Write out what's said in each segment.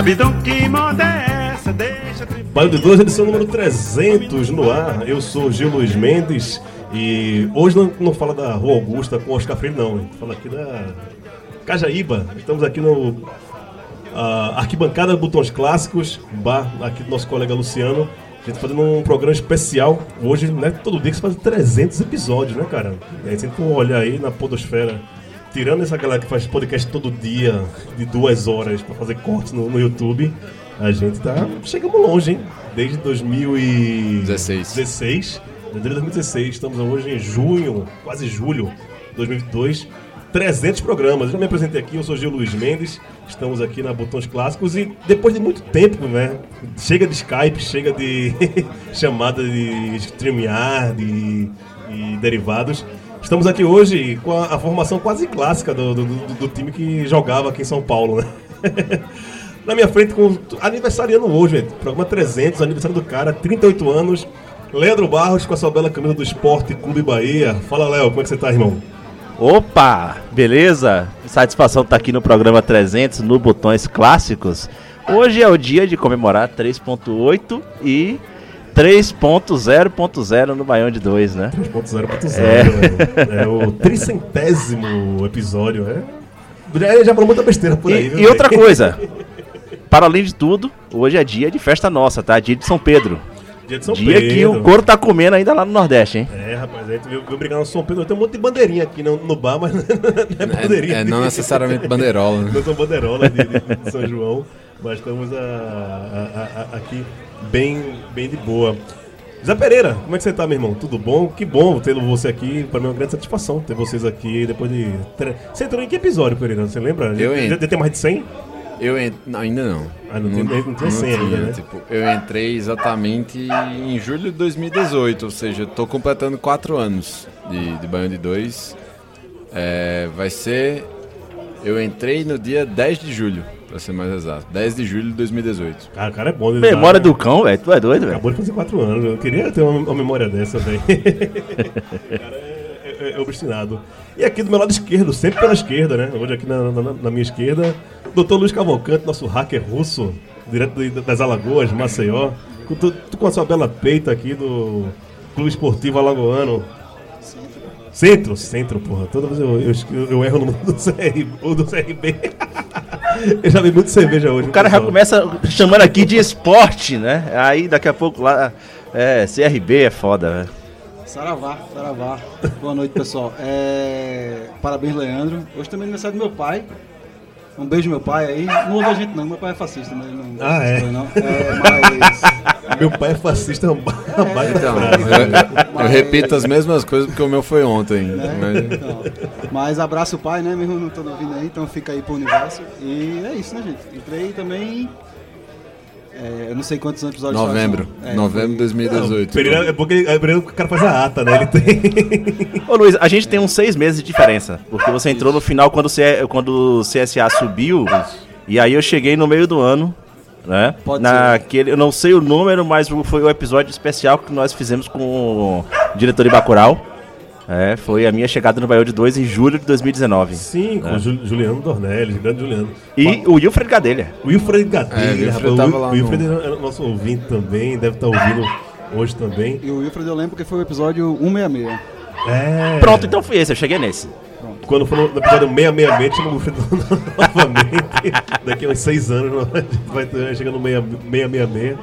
A vida que moda é de 2, edição número 300 no ar. Eu sou Gil Luiz Mendes e hoje não, não fala da Rua Augusta com Oscar Freire, não. hein? Fala aqui da Cajaíba. Estamos aqui no ah, Arquibancada Botões Clássicos, bar aqui do nosso colega Luciano. A gente fazendo um programa especial. Hoje, né? Todo dia que se faz 300 episódios, né, cara? E aí, se a gente for olhar aí na Podosfera, tirando essa galera que faz podcast todo dia, de duas horas, pra fazer cortes no, no YouTube, a gente tá. Chegamos longe, hein? Desde 2016. 16. Desde 2016. Estamos hoje em junho, quase julho de 2022. 300 programas. Eu já me apresentei aqui, eu sou Gil Luiz Mendes. Estamos aqui na Botões Clássicos e depois de muito tempo, né? Chega de Skype, chega de chamada de StreamYard e, e derivados. Estamos aqui hoje com a, a formação quase clássica do, do, do- do time que jogava aqui em São Paulo, né? Na minha frente, com aniversariando hoje, velho. Programa 300, aniversário do cara, 38 anos. Leandro Barros com a sua bela camisa do Esporte Clube Bahia. Fala, Léo, como é que você tá, irmão? Opa, beleza? Satisfação estar aqui no programa 300 no Botões Clássicos. Hoje é o dia de comemorar 3.8 e 3.0.0 no Baião de 2, né? 3.0.0. É. É. o tricentésimo episódio, é? Já, já falou muita besteira por aí, E, viu, e outra coisa, para além de tudo, hoje é dia de festa nossa, tá? Dia de São Pedro. Dia de São dia Pedro. que o couro tá comendo ainda lá no Nordeste, hein? É, rapaz, a gente veio, veio brigar no São Pedro. Tem um monte de bandeirinha aqui no, no bar, mas não é bandeirinha. É, é não necessariamente banderola. né? Não são bandeirola de, de- de São João, mas estamos a- a- a- aqui bem, bem de boa. Zé Pereira, como é que você tá, meu irmão? Tudo bom? Que bom ter você aqui. Para mim é uma grande satisfação ter vocês aqui depois de. Você entrou em que episódio, Pereira? Você lembra? Eu já, entro. já tem mais de 100? Eu en... não, ainda não. Ah, não tem- não tem senha ainda, né? Tipo, eu entrei exatamente em julho de 2018, ou seja, eu tô completando quatro anos de, de Banho de 2. vai ser. Eu entrei no dia 10 de julho, pra ser mais exato. 10 de julho de 20dade. Cara, o cara é bom. ele Memória do cão, velho. Tu é doido, velho. Acabou de fazer 4 anos. Eu queria ter uma, uma memória dessa, velho. o cara é, é- é obstinado. E aqui do meu lado esquerdo, sempre pela esquerda, né? Hoje aqui na, na- na minha esquerda, Dr. Luiz Cavalcante, nosso hacker russo, direto das Alagoas, Maceió. Com, tu, tu com a sua bela peita aqui do Clube Esportivo Alagoano. Centro, centro, porra. Toda vez eu, eu, eu erro no nome do, CR, ou do CRB. eu já vi muito cerveja hoje. O cara já começa chamando aqui de esporte, né? Aí daqui a pouco lá. É, CRB é foda, velho. Saravá, Saravá. Boa noite, pessoal. É, Parabéns, Leandro. Hoje também é aniversário do meu pai. Um beijo, meu pai aí. Não ouve a gente, não. Meu pai é fascista, mas não. Ah, é? Não. É, mas. Meu pai é fascista, é uma baita Então, frase. eu, eu repito as mesmas coisas porque o meu foi ontem. né? mas- Então, mas abraço o pai, né? Mesmo não tô ouvindo aí, então fica aí pro universo. E é isso, né, gente? Entrei também. É, eu não sei quantos episódios Novembro. não. É, novembro de foi- 2018. Pereira, é porque é Pereira, o cara faz a ata, né? Ele tem. Ô Luiz, a gente tem uns seis meses de diferença. Porque você entrou no final quando, o C- quando o CSA subiu. E aí eu cheguei no meio do ano. Né? Pode Naquele, eu não sei o número, mas foi o episódio especial que nós fizemos com o diretor de Bacurau. É, foi a minha chegada no Bahia de 2 em julho de 2019. Sim, com o Ju- Juliano Dornelles, grande Juliano. E o Wilfred Gadelha. Wilfred É, Gadelha, Wilfred rapaz. tava o lá Wil- no- Wilfred é nosso ouvinte também, deve estar ouvindo hoje também. E o Wilfred eu lembro que foi o episódio 166. É. Pronto, então foi esse, eu cheguei nesse. Quando for no episódio 666, chama o Wilfred novamente. Daqui a uns seis anos vai ter- chega no 666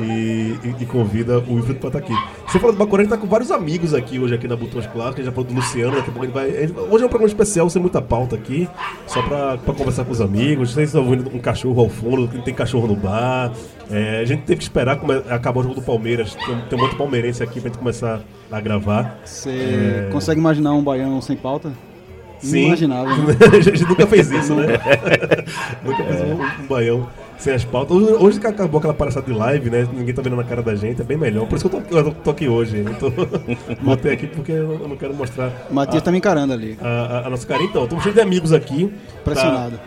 e, e, e convida o Wilfred pra estar aqui. Você falou do Bacurau, a gente tá com vários amigos aqui hoje aqui na Botões Clássicos. A gente já falou do Luciano, daqui a pouco ele vai. ele- hoje é um programa especial, sem muita pauta aqui, só pra, pra conversar com os amigos. Vocês estão ouvindo um cachorro ao fundo, tem cachorro no bar. É, a gente teve que esperar come- acabar o jogo do Palmeiras. Tem, tem um palmeirense aqui pra gente começar a gravar. Você consegue imaginar um baiano sem pauta? Sim. Inimaginável. né? a gente nunca fez isso, né? nunca fez um, um baião sem as pautas. Hoje, hoje que acabou aquela palhaçada de live, né? Ninguém tá vendo na cara da gente, é bem melhor. Por isso que eu tô, eu tô aqui hoje. Eu tô, botei aqui porque eu não quero mostrar O Matias tá me encarando ali. a, a- a nossa cara. Então, estamos cheios de amigos aqui. Pressionado. Tá-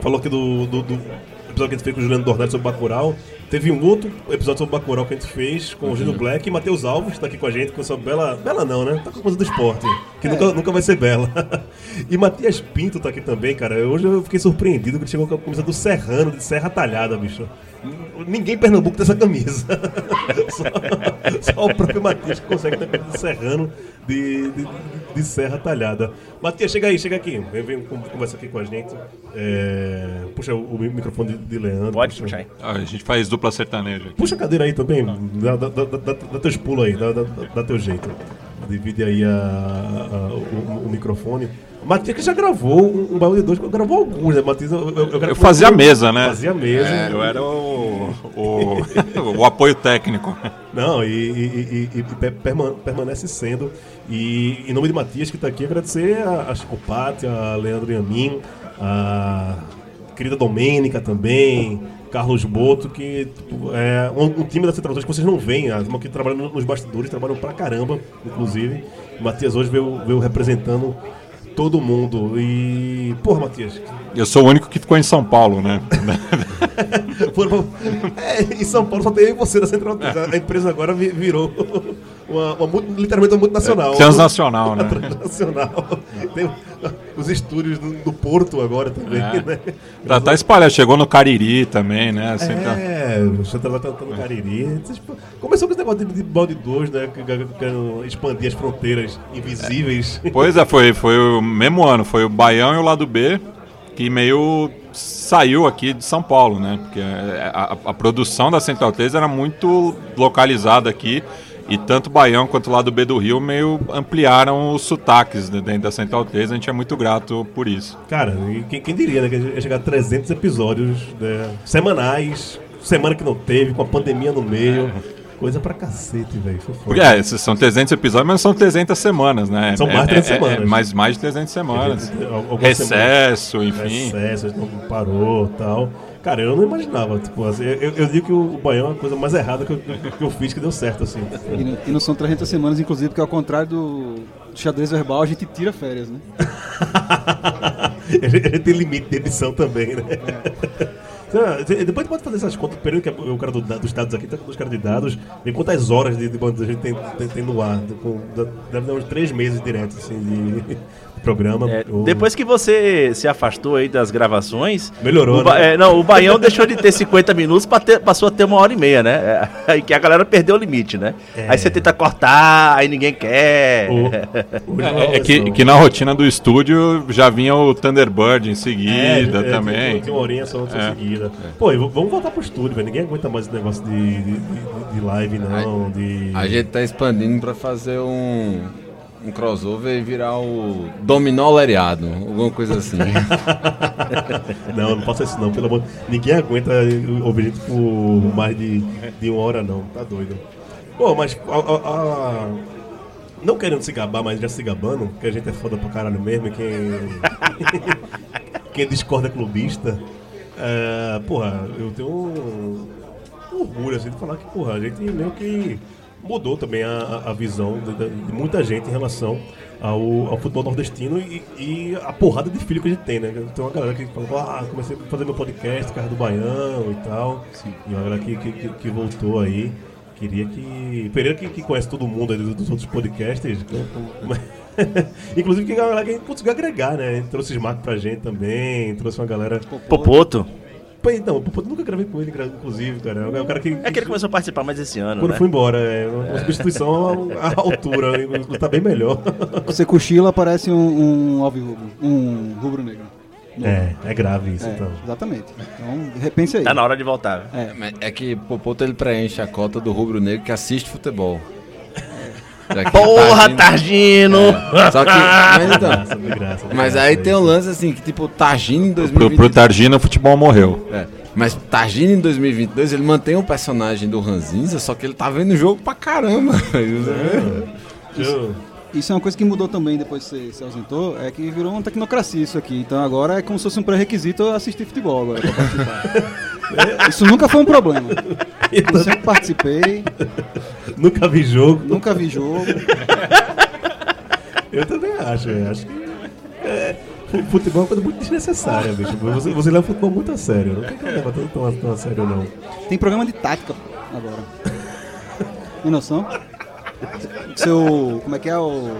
falou aqui do, do, do episódio que a gente fez com o Juliano Dornelles sobre Bacurau. Teve um outro episódio sobre Bacurau que a gente fez com o Gino Black e Matheus Alves, tá aqui com a gente, com essa bela... Bela não, né? Tá com a coisa do esporte, que nunca, nunca vai ser bela. E Matias Pinto tá aqui também, cara. Hoje eu fiquei surpreendido que ele chegou com a camisa do Serrano, de Serra Talhada, bicho. Ninguém em Pernambuco tem essa camisa. só, só o próprio Matias que consegue ter camisa do Serrano de, de, de Serra Talhada. Matias, chega aí, chega aqui. Vem, vem con- conversa aqui com a gente. É, puxa o, o microfone de, de Leandro. Pode puxa. puxar aí. Ah, A gente faz dupla sertaneja aqui. Puxa a cadeira aí também, dá, dá, dá, dá, dá teus pulos aí, dá, dá, dá teu jeito. Divide aí a, a- o, o microfone. Matias que já gravou um, um baú de dois, gravou alguns, né, Matias? Eu, eu, eu, fazia a mesa, né? Fazia a mesa. Eu era o, o, o apoio técnico. Não, e, e- e- e pe- perma- permanece sendo. E em nome de Matias, que está aqui, agradecer a, a Chicopate, a Leandro Yamin, a querida Domênica também, Carlos Boto, que tipo, é um, um time da Central 2 que vocês não veem, a que trabalha no- nos bastidores, trabalham pra caramba, inclusive. O Matias hoje veio, veio representando todo mundo. E. Porra, Matias, Eu sou o único que ficou em São Paulo, né? É, em São Paulo só tem eu e você da Central 3. A empresa agora vi- virou uma, uma literalmente uma multinacional. Transnacional, né? Transnacional. Tem os estúdios do, do Porto agora também, É. né? Tá, tá espalhado, chegou no Cariri também, né? Assim, tá- É, o Central tá no Cariri. Começou com esse negócio de, de balde 2, né? Que, que, que expandir as fronteiras invisíveis. Pois é, foi, foi o mesmo ano, foi o Baião e o lado B que meio saiu aqui de São Paulo, né? Porque a, a- a produção da Central 3 era muito localizada aqui e tanto o Baião quanto o lado B do Rio meio ampliaram os sotaques dentro da Central 3, a gente é muito grato por isso. Cara, e quem, quem diria, né? Que ia chegar a 300 episódios né, semanais, semana que não teve, com a pandemia no meio. Coisa pra cacete, velho. Porque é, esses são 300 episódios, mas são 300 semanas, né? São É- mais de 300 é- é- semanas. É, mais, mais de 300 semanas. Recesso, enfim. Recesso, não parou tal. Cara, eu não imaginava. Tipo, assim, eu, eu digo que o Baião é a coisa mais errada que eu, que eu fiz, que deu certo, assim. E não, e não são 300 semanas, inclusive, porque ao contrário do xadrez verbal, a gente tira férias, né? Ele tem limite de edição também, né? Ah, Depois pode fazer essas contas, o período que o cara do- dos dados aqui tá com os caras de dados, vê quantas horas de, de a gente tem, tem, tem no ar. Deve dar uns três meses direto assim, de, de programa. É, Eu- depois que você se afastou aí das gravações. Melhorou, o né? é, não, o Baião deixou de ter 50 minutos, pra ter- passou a ter uma hora e meia, né? É, Aí que a galera perdeu o limite, né? Aí você tenta cortar, aí ninguém quer. O- o- É, é que, que na rotina do estúdio já vinha o Thunderbird em seguida É, é, também. Tem, tem uma horinha só É. seguida. Pô, e vamos voltar pro estúdio, velho. Ninguém aguenta mais esse negócio de, de, de- de live, não. De... A gente tá expandindo pra fazer um, um crossover e virar o Dominó Leriado, alguma coisa assim. Não, não posso isso não, pelo amor. Ninguém aguenta ouvir gente por mais de, de uma hora, não. Tá doido. Pô, mas a- a- a- não querendo se gabar, mas já se gabando, que a gente é foda pra caralho mesmo, quem. quem discorda é clubista. É, porra, eu tenho um orgulho assim de falar que, porra, a gente meio que mudou também a, a- visão de, de- muita gente em relação ao, ao futebol nordestino e, e a porrada de filho que a gente tem, né? Tem uma galera que fala, ah, comecei a fazer meu podcast, Casa do Baião e tal. E uma galera que, que, que- voltou aí. Queria que. Pereira que, que conhece todo mundo aí dos, dos outros podcasts. Inclusive que a galera que a gente conseguiu agregar, né? Trouxe Smack pra gente também, trouxe uma galera. Popoto. Pô, então, o Popoto nunca gravei com ele, inclusive, cara. É o cara que. É que ele começou a participar mais esse ano, Quando né? foi embora, é uma substituição à, altura, ele tá bem melhor. Você cochila, parece um, um alvirrubro, um rubro-negro. É, é grave isso, É, então. exatamente. Então, repense aí. Tá na hora de voltar. É. É que Popoto ele preenche a cota do rubro negro que assiste futebol. Porra, Targino-! É, Só que. Mas, então, Graça, de graça, mas graça, aí é tem um isso. lance assim, que tipo, o Targino em Pro, 2022. pro Targino, o futebol morreu. É, mas Targino em 2022 ele mantém o personagem do Ranzinza, só que ele tá vendo o jogo pra caramba. Eu- Isso é uma coisa que mudou também depois que você se ausentou, é que virou uma tecnocracia isso aqui. Então agora é como se fosse um pré-requisito eu assistir futebol agora pra participar. isso nunca foi um problema. Eu sempre participei, Nunca vi jogo. nunca vi jogo. Eu também acho, eu acho que. é, fu- futebol é uma coisa muito desnecessária, bicho. Você, você leva o futebol muito a sério. Não tem que levar tão, tão, tão a sério, não. Tem programa de tática agora. Tem noção? Seu. Como é que é o.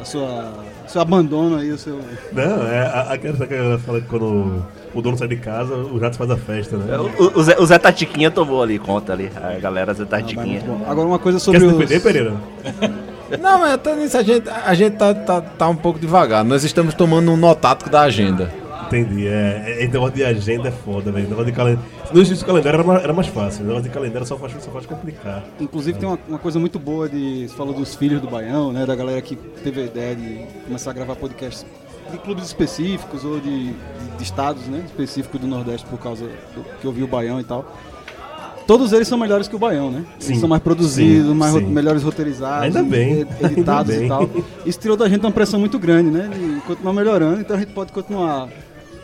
A sua seu abandono aí, o seu. Não, é aquela que a galera fala que quando o dono sai de casa, o jato faz a festa, né? O, o Zé, o Zé Tatiquinha tomou ali conta ali. A galera Zé Ah, Tatiquinha. bom. Agora uma coisa Quer sobre se os... defender, Pereira? Não, mas até nisso a gente, a gente tá, tá, tá um pouco devagar. Nós estamos tomando um notático da agenda. Entendi. É, é, esse negócio de agenda é foda, velho. Negócio de calendário. Se não existisse calendário, era mais, era mais fácil. O negócio de calendário só faz, só faz complicar. Inclusive tem uma, uma coisa muito boa de. Você falou dos filhos do Baião, né? Da galera que teve a ideia de começar a gravar podcasts de clubes específicos ou de, de, de estados né, específicos do Nordeste por causa do que eu vi o Baião e tal. Todos eles são melhores que o Baião, né? Sim. Eles são mais produzidos, Sim, mais ro- sim. melhores roteirizados, Ainda bem, ed- editados ainda e tal. Isso tirou da gente uma pressão muito grande, né? De continuar melhorando, então a gente pode continuar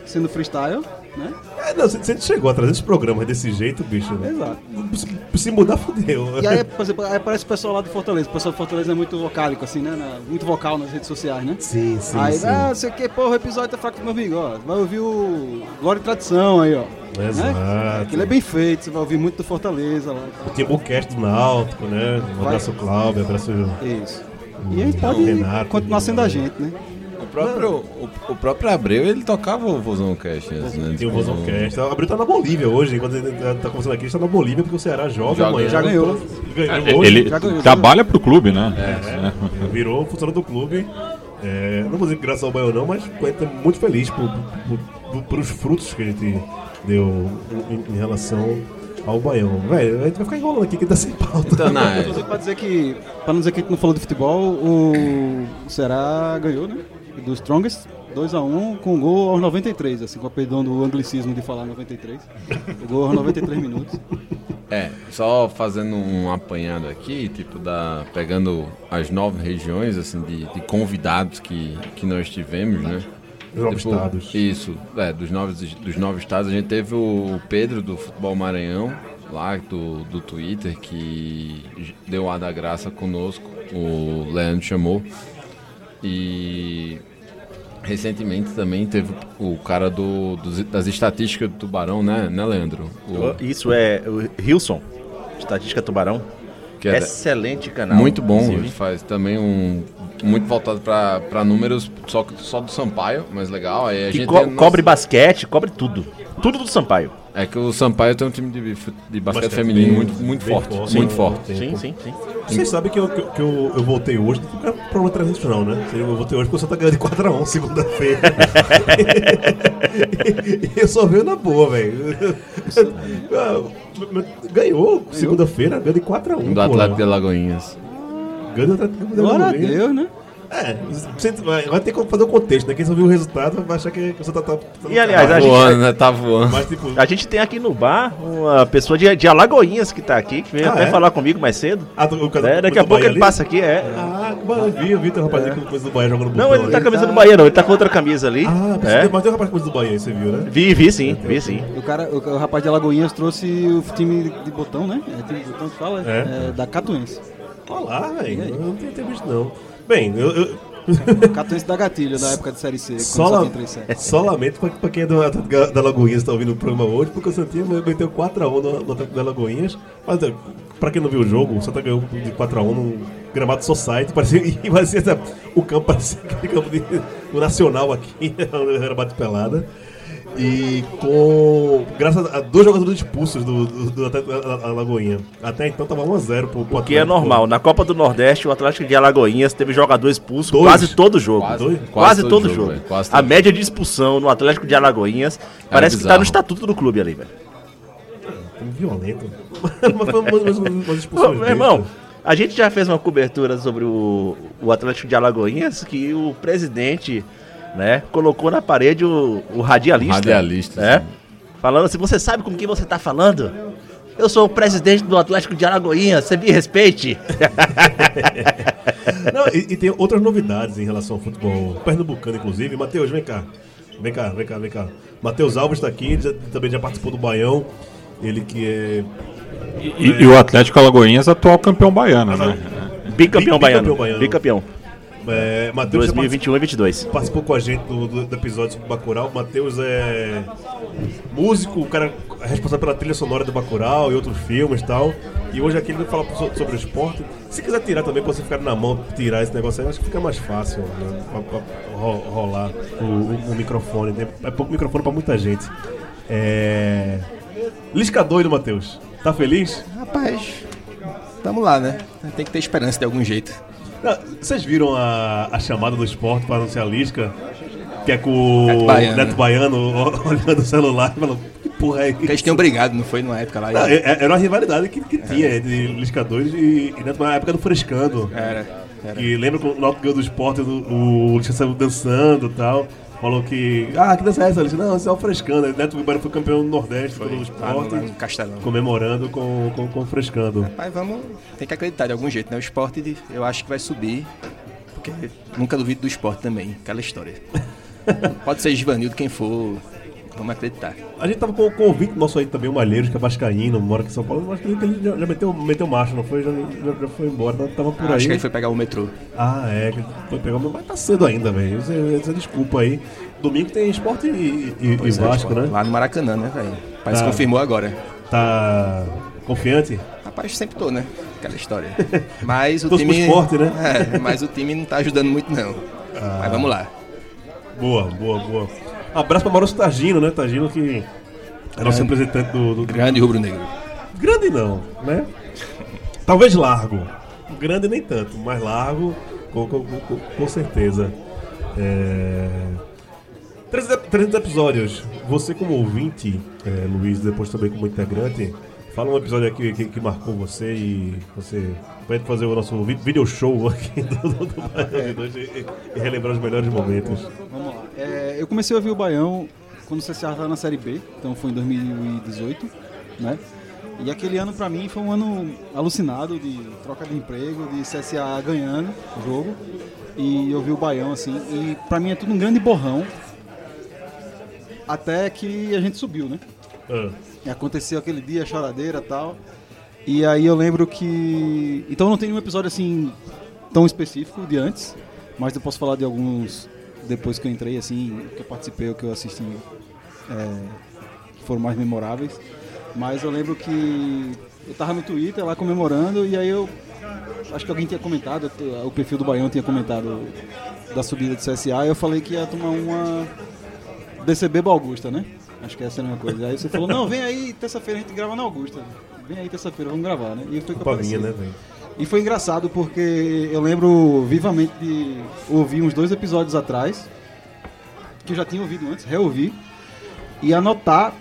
sendo freestyle, né? É, não, se, gente chegou a trazer esses programas desse jeito, bicho. Exato. Se, se mudar, fudeu. E aí, por exemplo, aí aparece o pessoal lá do Fortaleza. O pessoal do Fortaleza é muito vocálico, assim, né? Na- muito vocal nas redes sociais, né? Sim, sim. aí, sim. ah, sei o que, porra, o episódio tá fraco do meu amigo, ó. Vai ouvir o Glória e Tradição aí, ó. Exato. Né? Aquilo é bem feito, você vai ouvir muito do Fortaleza lá. O Timbucast do Náutico, né? Um abraço, Cláudio. Abraço. Isso. E a gente pode Renato, continuar sendo a gente, né? O próprio, o, o próprio Abreu, ele tocava o Vozão Cast. Assim, né? Tem o Vozão Cast. O Abril tá na Bolívia hoje. Enquanto ele tá, tá conversando aqui, ele tá na Bolívia porque o Ceará joga, Joga. amanhã. Já ganhou. Ganhou hoje. Ele já ganhou, trabalha pro clube, né? É, virou funcionário do clube. É, não vou dizer que graças ao Baião não, mas tá muito feliz por, por, por- por os frutos que a gente deu em, em relação ao Baião. Velho, a gente vai ficar enrolando aqui que tá sem pauta. Então, na, Inclusive, pra dizer que, pra não dizer que a gente não falou de futebol, o Ceará ganhou, né? Do Strongest, 2x1, com gol aos 93, assim, com a perdão do anglicismo de falar 93. O gol aos 93 minutos. É, só fazendo um apanhado aqui, tipo, da, pegando as nove regiões, assim, de, de convidados que, que nós tivemos, né? Os nove Tipo, estados. Isso, é, dos nove, dos nove estados. A gente teve o Pedro do Futebol Maranhão, lá do, do Twitter, que deu a da graça conosco, o Leandro chamou. E recentemente também teve o cara do, dos- das estatísticas do Tubarão, né, né Leandro? O- Isso é o Hilson, Estatística Tubarão. é Excelente canal. Muito bom, inclusive. ele faz também um muito voltado para números só, só do Sampaio, mas legal. Aí a Que gente co- nossa, cobre basquete, cobre tudo. Tudo do Sampaio. É que o Sampaio tem um time de, de basquete Basquete feminino bem- muito, muito bem forte, forte, muito sim. forte. Sim, sim, sim. Vocês sabem que eu, que, eu- que eu, eu voltei hoje, não é problema tradicional, né? Eu voltei hoje porque o Santa ganhou de 4x1 segunda-feira. e eu só veio na boa, velho. Ah, Ganhou segunda-feira, ganhou de 4x1. Do Atlético de Alagoinhas. Ganhou do Atlético de Glória a. Deus, né? É, agora tem que fazer o contexto, né? Quem só viu o resultado vai achar que, que você tá. tá, tá E, aliás, Tá a gente- voando, né? Tá voando. Mas tipo. A gente tem aqui no bar uma pessoa de, de Alagoinhas que tá aqui, que veio Ah, até é? falar comigo mais cedo. Ah, o cara- É, daqui a pouco Bahia ele ali? passa aqui, é. Ah, eu vi, eu vi, tem um rapaz ali com coisa do Bahia jogando Não, botão ele não tá com a camisa do Bahia, não, ele tá com outra camisa ali. Ah, é. mas tem um rapaz com coisa do Bahia aí, você viu, né? Vi, vi sim, vi sim. O, cara, o, o rapaz de Alagoinhas trouxe o time de botão, né? É time de botão que fala? É. É, da Catuense. Olha lá, velho. Eu não tenho tenho visto, não. Bem, eu. eu... Catuense da Gatilho, da época de Série C, Só, la... séries. só lamento pra, pra quem é do Atlético da Lagoinhas tá ouvindo o programa hoje, porque o Santinha meteu 4x1 no, no Atlético da Lagoinhas. Mas é, pra quem não viu o jogo, o Santa ganhou de 4x1 num gramado Society. Parecia, e parecia essa- o campo parecia aquele campo de, do Nacional aqui, onde era bate-pelada. E com. Graças a dois jogadores expulsos do, do, do Atlético da da Lagoinha. Até então tava 1x0 pro, pro O que é normal. Na Copa do Nordeste, o Atlético de Alagoinhas teve jogador expulso Dois. quase todo jogo. Quase- Quase, quase todo, todo jogo. jogo, quase a média de expulsão no Atlético de Alagoinhas parece que tá bizarro. no estatuto do clube ali, velho. Violento. Mas umas Pô, expulsões. meu irmão, a gente já fez uma cobertura sobre o, o Atlético de Alagoinhas que o presidente, né, colocou na parede o, o radialista. Radialista, né? Falando assim, você sabe com quem você tá falando? Eu sou o presidente do Atlético de Alagoinhas, você me respeite. Não, e, e tem outras novidades em relação ao futebol pernambucano, inclusive. Matheus, vem cá. Vem cá, vem cá, vem cá. Matheus Alves está aqui, já- também já participou do Baião. Ele que é. E, e o Atlético Alagoinhas, atual campeão baiano, né? Bicampeão bicampeão baiano. Bicampeão. É, Matheus já 2021 e 22. participou com a gente do, do- do episódio sobre Bacurau. O Matheus é músico, o cara é responsável pela trilha sonora do Bacurau e outros filmes e tal. E hoje aqui ele vai falar so- sobre o esporte. Se quiser tirar também, pra você ficar na mão, tirar esse negócio aí, acho que fica mais fácil né, pra, pra ro- rolar o, o- o microfone. né? É pouco microfone pra muita gente. É... Lisca doido, Matheus. Tá feliz? Rapaz, tamo lá, né? Tem que ter esperança de algum jeito. Vocês viram a, a chamada do esporte para anunciar a Lisca? Que é com Neto o Baiano. Neto Baiano olhando o celular e falando, que porra é Porque eles isso? tinham brigado, não foi? Numa época lá. Não, é- é- era uma rivalidade que, que tinha entre Lisca 2 e, e Neto, na época do Frescando. Era, era. E lembra quando o Náutico ganhou do esporte, o, o Lisca saiu dançando e tal. Falou que. Ah, que dança é essa? Lisca? Não, isso é o Frescando. Neto Baiano foi campeão do Nordeste pelo Lá no, esporte, no Castelão. comemorando com, com, com o Frescando. Mas vamos, tem que acreditar de algum jeito, né? O esporte, de- eu acho que vai subir, porque nunca duvido do esporte também, aquela história. Pode ser Givanildo, quem for, vamos acreditar. A gente tava com, com o ouvinte nosso aí também, o Malheiros, que é vascaíno, mora aqui em São Paulo. Acho que ele, já, já meteu, meteu marcha, não foi? Já, já, já foi embora, tava- tava por aí. Acho que ele foi pegar o metrô. Ah, é, foi pegar, mas tá cedo ainda, velho. Você, você desculpa aí. Domingo tem esporte e, e, e é, Vasco, né? Lá no Maracanã, né, velho? Parece Tá. que confirmou agora. Tá confiante? Rapaz, sempre tô, né? Aquela história. Mas o time. esporte, né? É, mas o time não tá ajudando muito, não. Ah. Mas vamos lá. Boa, boa, boa. Abraço pra Maurício Tagino, né? Tagino que é nosso representante do, do, do- Grande rubro-negro. Grande não, né? Talvez largo. Grande nem tanto, mas largo com, com, com- com certeza. É... 300, ep- 300 episódios. Você como ouvinte, é, Luiz, depois também como integrante, fala um episódio aqui que, que marcou você e você pode fazer o nosso vi- video show aqui do, do, do de Dois e, e relembrar os melhores momentos. Vamos lá. É, eu comecei a ouvir o Baião quando o CSA estava na Série B, então foi em 2018, né? E aquele ano pra mim foi um ano alucinado de troca de emprego, de CSA ganhando o jogo. E eu vi o Baião assim, e pra mim é tudo um grande borrão. Até que a gente subiu, né? Ah, E aconteceu aquele dia, choradeira e tal. E aí eu lembro que. Então não tem nenhum episódio assim tão específico de antes, mas eu posso falar de alguns depois que eu entrei, assim, que eu participei ou que eu assisti, é, que foram mais memoráveis. Mas eu lembro que eu tava no Twitter lá comemorando e aí eu. Acho que alguém tinha comentado, o perfil do Baião tinha comentado da subida do CSA, e eu falei que ia tomar uma DCB Augusta, né? Acho que essa era uma coisa. Aí você falou, não, vem aí, terça-feira a gente grava na Augusta. Vem aí terça-feira, vamos gravar, né? E foi culpa minha, né, velho? E foi engraçado porque eu lembro vivamente de ouvir uns dois episódios atrás, que eu já tinha ouvido antes, reouvi, e anotar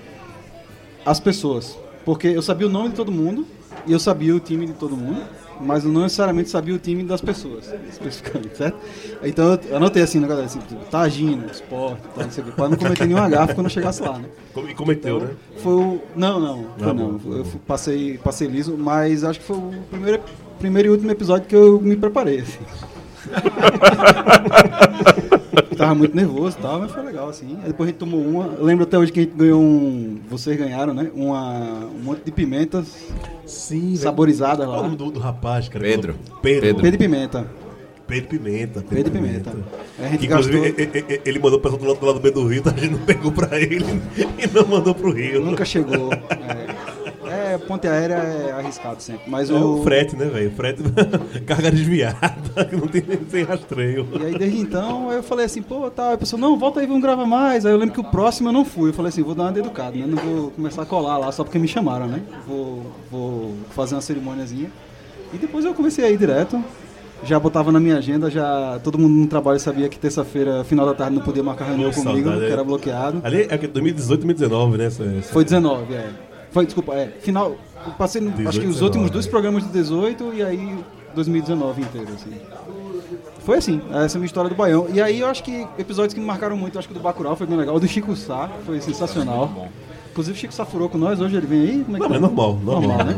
as pessoas. Porque eu sabia o nome de todo mundo e eu sabia o time de todo mundo, mas eu não necessariamente sabia o time das pessoas, especificamente, certo? Então eu anotei assim na galera, assim, tipo, tá agindo, esporte, tal, não sei o quê, pra não cometer nenhum gafe quando eu chegasse lá, né? E cometeu, né? Foi o. Não, não, foi não. bom, Eu passei, passei liso, mas acho que foi o primeiro, primeiro e último episódio que eu me preparei. Assim. Tava muito nervoso e tal, mas foi legal, assim. Aí depois a gente tomou uma. Eu lembro até hoje que a gente ganhou um. Vocês ganharam, né? Uma, um monte de pimentas Sim, velho. saborizadas Qual é o lá. nome do, do rapaz, cara? Pedro. Pedro. Pedro. Pedro de pimenta. Pedro Pimenta. Pedro de pimenta. Aí a gente Que, inclusive, gastou. ele mandou pra do lado, do lado B do Rio, então a gente não pegou pra ele e não mandou pro Rio. Nunca chegou. É, é, ponte aérea é arriscado sempre. Mas É o. o frete, né, velho? Frete, carga desviada, que não tem nem sem rastreio. E aí desde então eu falei assim, pô, tá, a pessoa, não, volta aí, vamos gravar mais. Aí eu lembro que o próximo eu não fui. Eu falei assim, vou dar uma de educado, né? Não vou começar a colar lá só porque me chamaram, né? Vou, vou fazer uma cerimôniazinha. E depois eu comecei a ir direto. Já botava na minha agenda, já todo mundo no trabalho sabia que terça-feira, final da tarde, não podia marcar reunião comigo, que era bloqueado. Ali é que 2018, 2019, né? essa- essa- Foi 19, é. Foi, desculpa, é. Final. Passei, no- acho que 18, os últimos 19, dois é. programas de 18 e aí 2019 inteiro, assim. Foi assim, essa é a minha história do Baião. E aí eu acho que episódios que me marcaram muito, acho que o do Bacurau foi bem legal. O do Chico Sá foi sensacional. Inclusive o Chico Sá furou com nós, hoje ele vem aí? Como é Não, tá? é normal, normal. né?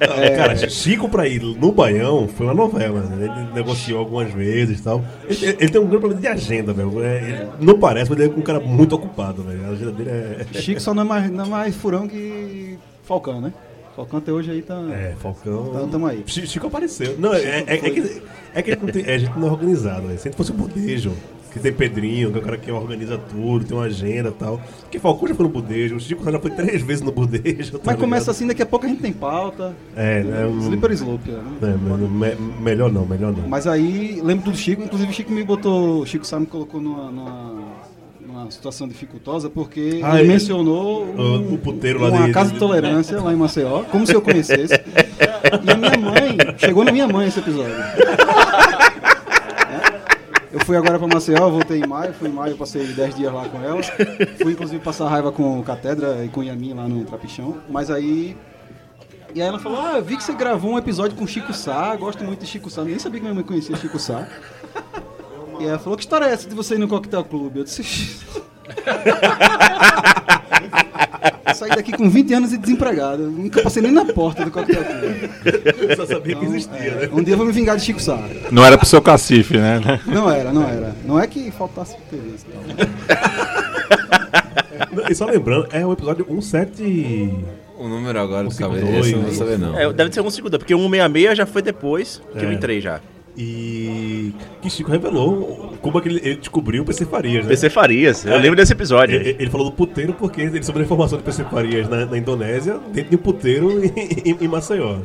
É, Cara, Chico pra ir no Baião foi uma novela, né? Ele negociou algumas vezes e tal. Ele, ele tem um grande problema de agenda, velho. É, não parece, mas ele é um cara muito ocupado, velho. A agenda dele é. Chico só não é mais, não é mais furão que Falcão, né? Falcão até hoje aí tá. É, Falcão. Então, tamo aí. Chi- Chico apareceu. Não, é, é, é que, é que não tem- é, a gente não é organizado, né? Se a gente fosse o Budejo, que tem Pedrinho, que é o cara que organiza tudo, tem uma agenda e tal. Porque Falcão já foi no Budejo, o Chico já foi três vezes no Budejo. tá Mas começa ligado? assim, daqui a pouco a gente tem pauta. É, né? Um, Slipper slope, né? é, me- me- melhor não, melhor não. Mas aí, lembro do Chico, inclusive o Chico me botou, o Chico Sá me colocou numa, numa, situação dificultosa porque Ah, ele é. mencionou O- um- o puteiro lá uma de- casa de- de tolerância lá em Maceió, como se eu conhecesse. E a minha mãe, chegou na minha mãe esse episódio. Eu fui agora pra Maceió, voltei em maio, fui em maio, passei 10 dias lá com ela. Fui inclusive passar raiva com Catedra e com Yamin lá no Trapichão. Mas aí e aí ela falou, ah, eu vi que você gravou um episódio com Chico Sá, gosto muito de Chico Sá, nem sabia que minha mãe conhecia Chico Sá. E ela falou, que história é essa de você ir no Coquetel Clube? Eu disse, saí daqui com 20 anos e desempregado, eu nunca passei nem na porta do Coquetel Clube. Eu só sabia que existia, É, né? um dia eu vou me vingar de Chico Sá. Não era pro seu cacife, né? Não era, não era. Não é que faltasse TV e tal. E só lembrando, é o episódio 17. O número agora do 152, cabeça, eu não vou né? saber não. É, deve ser um segundo, porque 166 já foi depois que eu É. entrei já. E que Chico revelou como é que ele, ele descobriu o PC Farias, né? PC Farias, eu É. lembro desse episódio. Ele, ele falou do puteiro porque ele soube a informação de PC Farias na, na Indonésia, dentro de um puteiro em, em- em Maceió.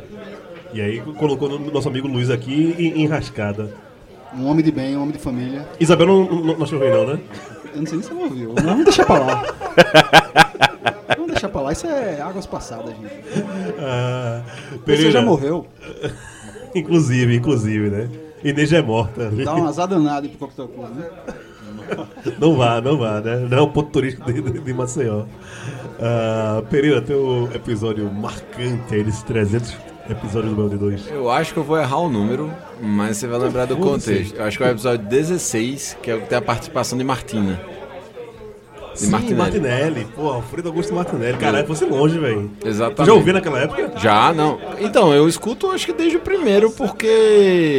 E aí colocou no nosso amigo Luiz aqui em, em rascada. Um homem de bem, um homem de família. Isabel não, não, não achou ruim não, né? Eu não sei nem se ela ouviu. Mas vamos deixar pra lá. Vamos deixar pra lá. Isso é águas passadas, gente. Ah, Você já morreu. Inclusive, inclusive, né? Inês já é morta. Dá um azar danado pro Coquetel Clube, né? Não vá, não vá, né? Não é o ponto turístico de, de- de Maceió. Ah, Pereira, teu episódio marcante aí desses 300 episódios do de 2. Eu acho que eu vou errar o número, mas você vai lembrar do Foda-se. contexto. Eu acho que é o episódio 16, que é o que tem a participação de Martina. De Sim, Martinelli. Martinelli. Pô, Alfredo Augusto Martinelli. Caralho, fosse longe, velho. Exatamente. já ouviu naquela época? Já, não. Então, eu escuto acho que desde o primeiro, porque.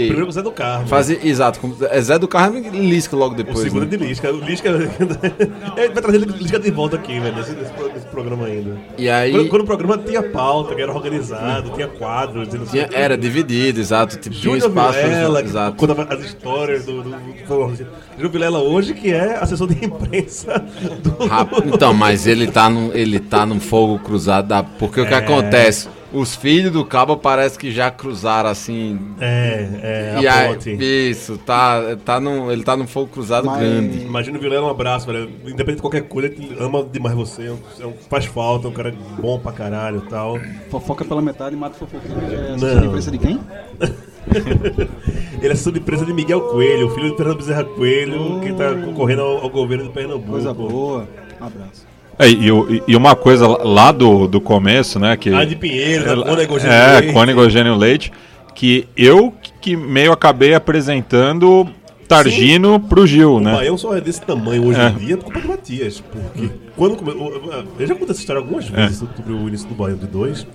Primeiro com o Zé do Carmo. Fazia, exato, é Zé do Carmo e Lisca logo O depois. segundo né? é de Lisca. O Lisca. Ele vai trazer Lisca de volta aqui, velho, nesse, nesse pro- nesse programa ainda. E aí. Quando, quando o programa tinha pauta, que era organizado, tinha quadros. tinha- o quê. era dividido, exato. Tipo, tinha um Júnior espaço. Vilela, que exato. contava as histórias do, do, do, Júnior Vilela hoje, que é assessor de imprensa do. Rap- Então, mas ele tá num, ele tá num fogo cruzado da. Porque o que É. acontece? Os filhos do cabo parece que já cruzaram assim. É, é, e a aí, ponte. isso, tá, tá num, ele tá num fogo cruzado Mas- grande. Imagina o Vilela, um abraço, velho. Independente de qualquer coisa, ele ama demais você. é um- é um- faz falta, é um cara bom pra caralho e tal. Fofoca pela metade e mata fofoqueiro. É Não. de quem? Ele é surpresa de Miguel Coelho, filho de Fernando Bezerra Coelho, que tá concorrendo ao, ao governo de Pernambuco. Coisa boa. Um abraço. É, e, o- e- uma coisa lá do, do começo, né? Que, Ah, de Pinheiro, Cônego Eugênio É, Leite. Cônego Eugênio Leite, que eu que meio acabei apresentando Targino pro Gil, O né? Baião só é desse tamanho hoje É. em dia por culpa de Matias. Porque quando come... eu- já contei essa história algumas É. vezes sobre o início do Baião de 2.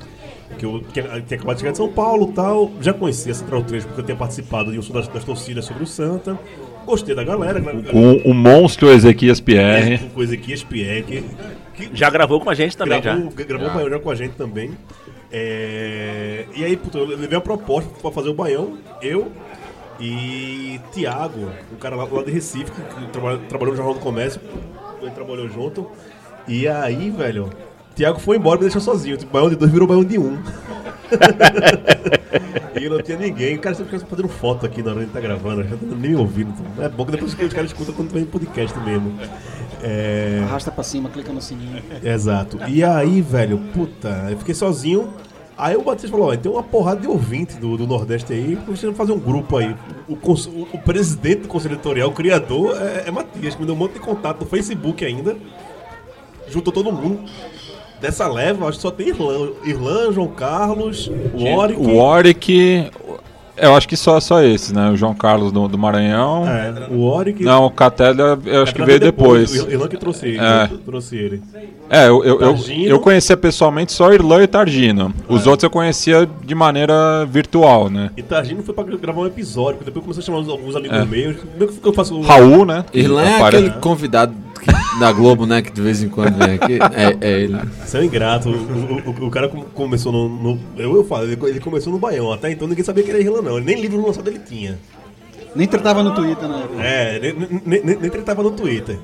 Que eu tinha, tinha acabado de chegar de São Paulo e tal. Já conhecia a Central 3 porque eu tinha participado de um das, das torcidas sobre o Santa. Gostei da galera. Com o monstro Ezequias É, Pierre. com coisa aqui, Espie, que, que Já gravou com a gente também, gravou, já. gravou o Baião já com a gente também. É, e aí, puta, eu levei uma proposta pra fazer o Baião, eu e Tiago, um cara lá, lá de Recife, que, que trabalha- trabalhou no Jornal do Comércio, gente trabalhou junto. E aí, velho, Tiago foi embora e me deixou sozinho. Tipo, Baião de dois virou Baião de um. e não tinha ninguém. Cara, você fica fazendo foto aqui na hora que a gente tá gravando, já tá nem ouvindo. É bom que depois os caras escutam quando vem em podcast mesmo. É. Arrasta pra cima, clica no sininho. Exato. E aí, velho, puta, eu fiquei sozinho. Aí o Batista falou, ó, tem uma porrada de ouvinte do, do Nordeste aí, que não fazer um grupo aí? O, o- o presidente do Conselho Editorial, o criador, é, é Matias, que me deu um monte de contato no Facebook ainda. Juntou todo mundo. Dessa leva, acho que só tem Irlan, Irlan João Carlos, Warwick. O Warwick. Eu acho que só, só esses, né? O João Carlos do, do Maranhão. É, o Warwick. Não, o Catela eu acho que Catela veio depois. O Irlan que trouxe ele. É. Trouxe ele. É, eu, eu, eu, eu conhecia pessoalmente só Irlan e Targino. Os outros eu conhecia de maneira virtual, né? E Targino foi pra gravar um episódio, porque depois começou a chamar uns- alguns amigos É. meus. Como é que eu faço? Raul, né? Irlan é aquele convidado Da Globo, né? Que de vez em quando vem aqui. É, é ele. Você é um ingrato. O, o- o- cara com- começou no. no- eu, eu falo, ele, começou no Baião. Até então ninguém sabia que ele era Irlanda, não. Ele nem livro lançado ele tinha. Nem tratava no Twitter, né? É, nem, nem, nem, nem tretava no Twitter.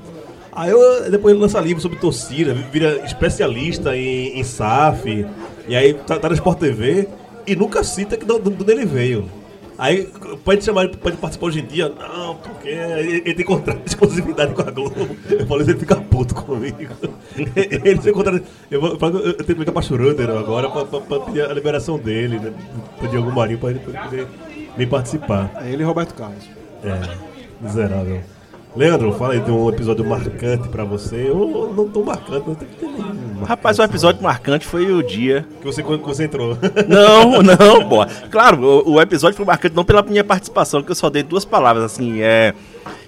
Aí eu, depois ele lança livro sobre torcida, vira especialista em, em SAF, e aí tá, tá na Sport TV e nunca cita que de onde ele veio. Aí pode chamar pode participar hoje em dia, não, porque ele, tem contrato de exclusividade com a Globo. Eu falei, ele fica puto comigo. Ele tem contrato. Eu, vou, eu, tenho que ligar pra Schroeder agora pra, pra, pra pedir a liberação dele, né? Pedir algum marinho pra ele poder vir participar. É ele e Roberto Carlos. É, miserável. Leandro, fala aí de um episódio marcante pra você. Ou não tão marcante, não tem que ter nenhum. Rapaz, o episódio marcante foi o dia. Que você, quando você entrou. Não, não, pô. Claro, o, o episódio foi marcante não pela minha participação, que eu só dei duas palavras, assim, é...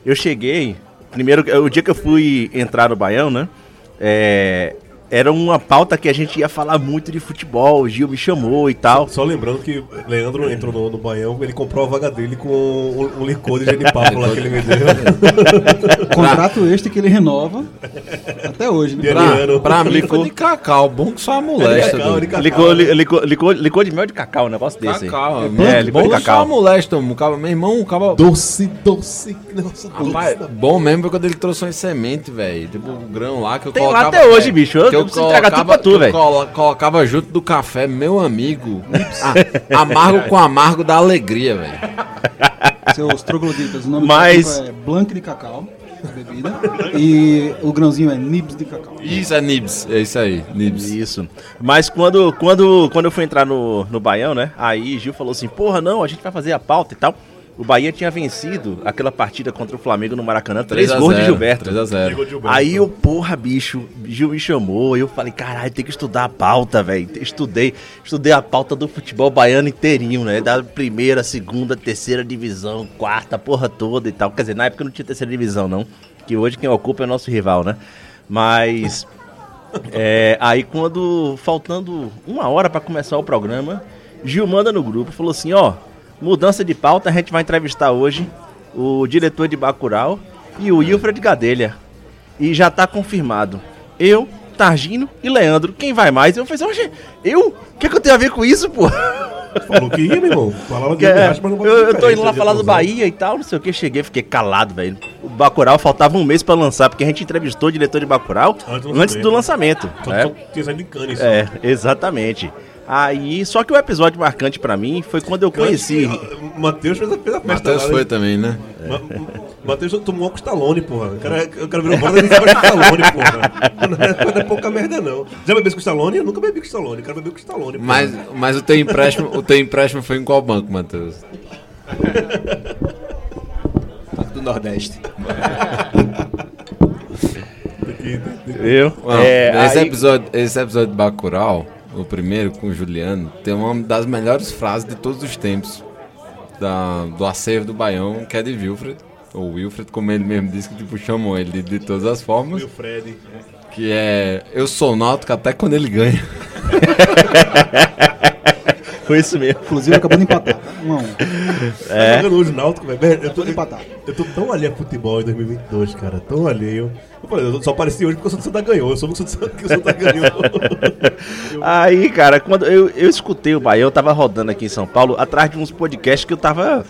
Eu cheguei, primeiro, o dia que eu fui entrar no Baião, né, é... Era uma pauta que a gente ia falar muito de futebol, o Gil me chamou e tal. Só lembrando que Leandro entrou no, no Baião, ele comprou a vaga dele com um, um licor de genipapo lá que ele me deu. Contrato este que ele renova até hoje, né? Pra, pra mim foi de cacau. Bom que só a molesta. Cacau, de cacau. Licor, li- licor, licor, licor de mel de cacau, um negócio desse. aí. Cacau, É, licor bom de que só a cacau. molesta. Meu irmão, o cara... Doce, doce, negócio Rapaz, doce. bom mesmo foi quando ele trouxe uma semente, velho. Tipo o grão lá que eu Tem lá colocava. até hoje, velho, bicho. Eu preciso entregar tudo pra tu, velho. colo- colocava junto do café, meu amigo. a- amargo com amargo da alegria, velho. Seus trogloditas. O nome Mas- técnico é Blanc de Cacau, a bebida. E o grãozinho é Nibs de Cacau. Isso é Nibs. É isso aí, Nibs. Isso. Mas quando, quando, quando eu fui entrar no, no Baião, né? Aí Gil falou assim, porra, não, a gente vai fazer a pauta e tal. O Bahia tinha vencido aquela partida contra o Flamengo no Maracanã, três 3 a gols de 0, Gilberto. 3 a 0. Ligou de Gilberto. Aí eu, porra, bicho, Gil me chamou, eu falei, caralho, tem que estudar a pauta, velho. Estudei, estudei a pauta do futebol baiano inteirinho, né? Da primeira, segunda, terceira divisão, quarta, porra toda e tal. Quer dizer, na época não tinha terceira divisão, não. Que hoje quem ocupa é nosso rival, né? Mas. é, aí quando. Faltando uma hora pra começar o programa, Gil manda no grupo falou assim, ó. Mudança de pauta, a gente vai entrevistar hoje o diretor de Bacurau e o Wilfred Gadelha. E já tá confirmado. Eu, Targino e Leandro. Quem vai mais? Eu falei assim, "Oxe, eu? O que, é que eu tenho a ver com isso, pô? Falou que ia, meu irmão. Falava Que é, mas não eu, eu tô indo lá de falar do. Bahia e tal, não sei o que. Cheguei, fiquei calado, velho. O Bacurau faltava um mês pra lançar, porque a gente entrevistou o diretor de Bacurau Antes do antes do lançamento. Né? tinha saído de Cannes. só. É, exatamente. Aí, só que o episódio marcante pra mim foi quando eu conheci. O Matheus fez a, festa. Matheus foi né? também, né? Ma- Matheus tomou com o Stallone, porra. O cara, o cara virou bola e com o Stallone, porra. Não é, não é pouca merda, não. Já bebeu com o Stallone? Eu nunca bebi com o Stallone. O cara bebeu com o Stallone. porra. Mas, mas o teu empréstimo, o teu empréstimo foi em qual banco, Matheus? do Nordeste. Eu? É, esse, aí- episódio, esse episódio de Bacurau, o primeiro com o Juliano, tem uma das melhores frases de todos os tempos da, do acervo do Baião, que é de Wilfred. Ou Wilfred, como ele mesmo disse, que tipo, chamou ele de, de todas as formas. E o Fred. Que é Eu sou náutico até quando ele ganha. Foi isso mesmo. Inclusive acabou de empatar. Um a um. É. Tá jogando hoje o Náutico, velho. Eu tô, Empatar. eu tô tão alheio a futebol em 2022, cara. Tão alheio. Eu falei, eu só apareci hoje porque o Santos Santa ganhou. Eu soube que o Santos que o Santa ganhou. Aí, cara, quando eu, eu escutei o Baião, eu tava rodando aqui em São Paulo, atrás de uns podcasts que eu tava.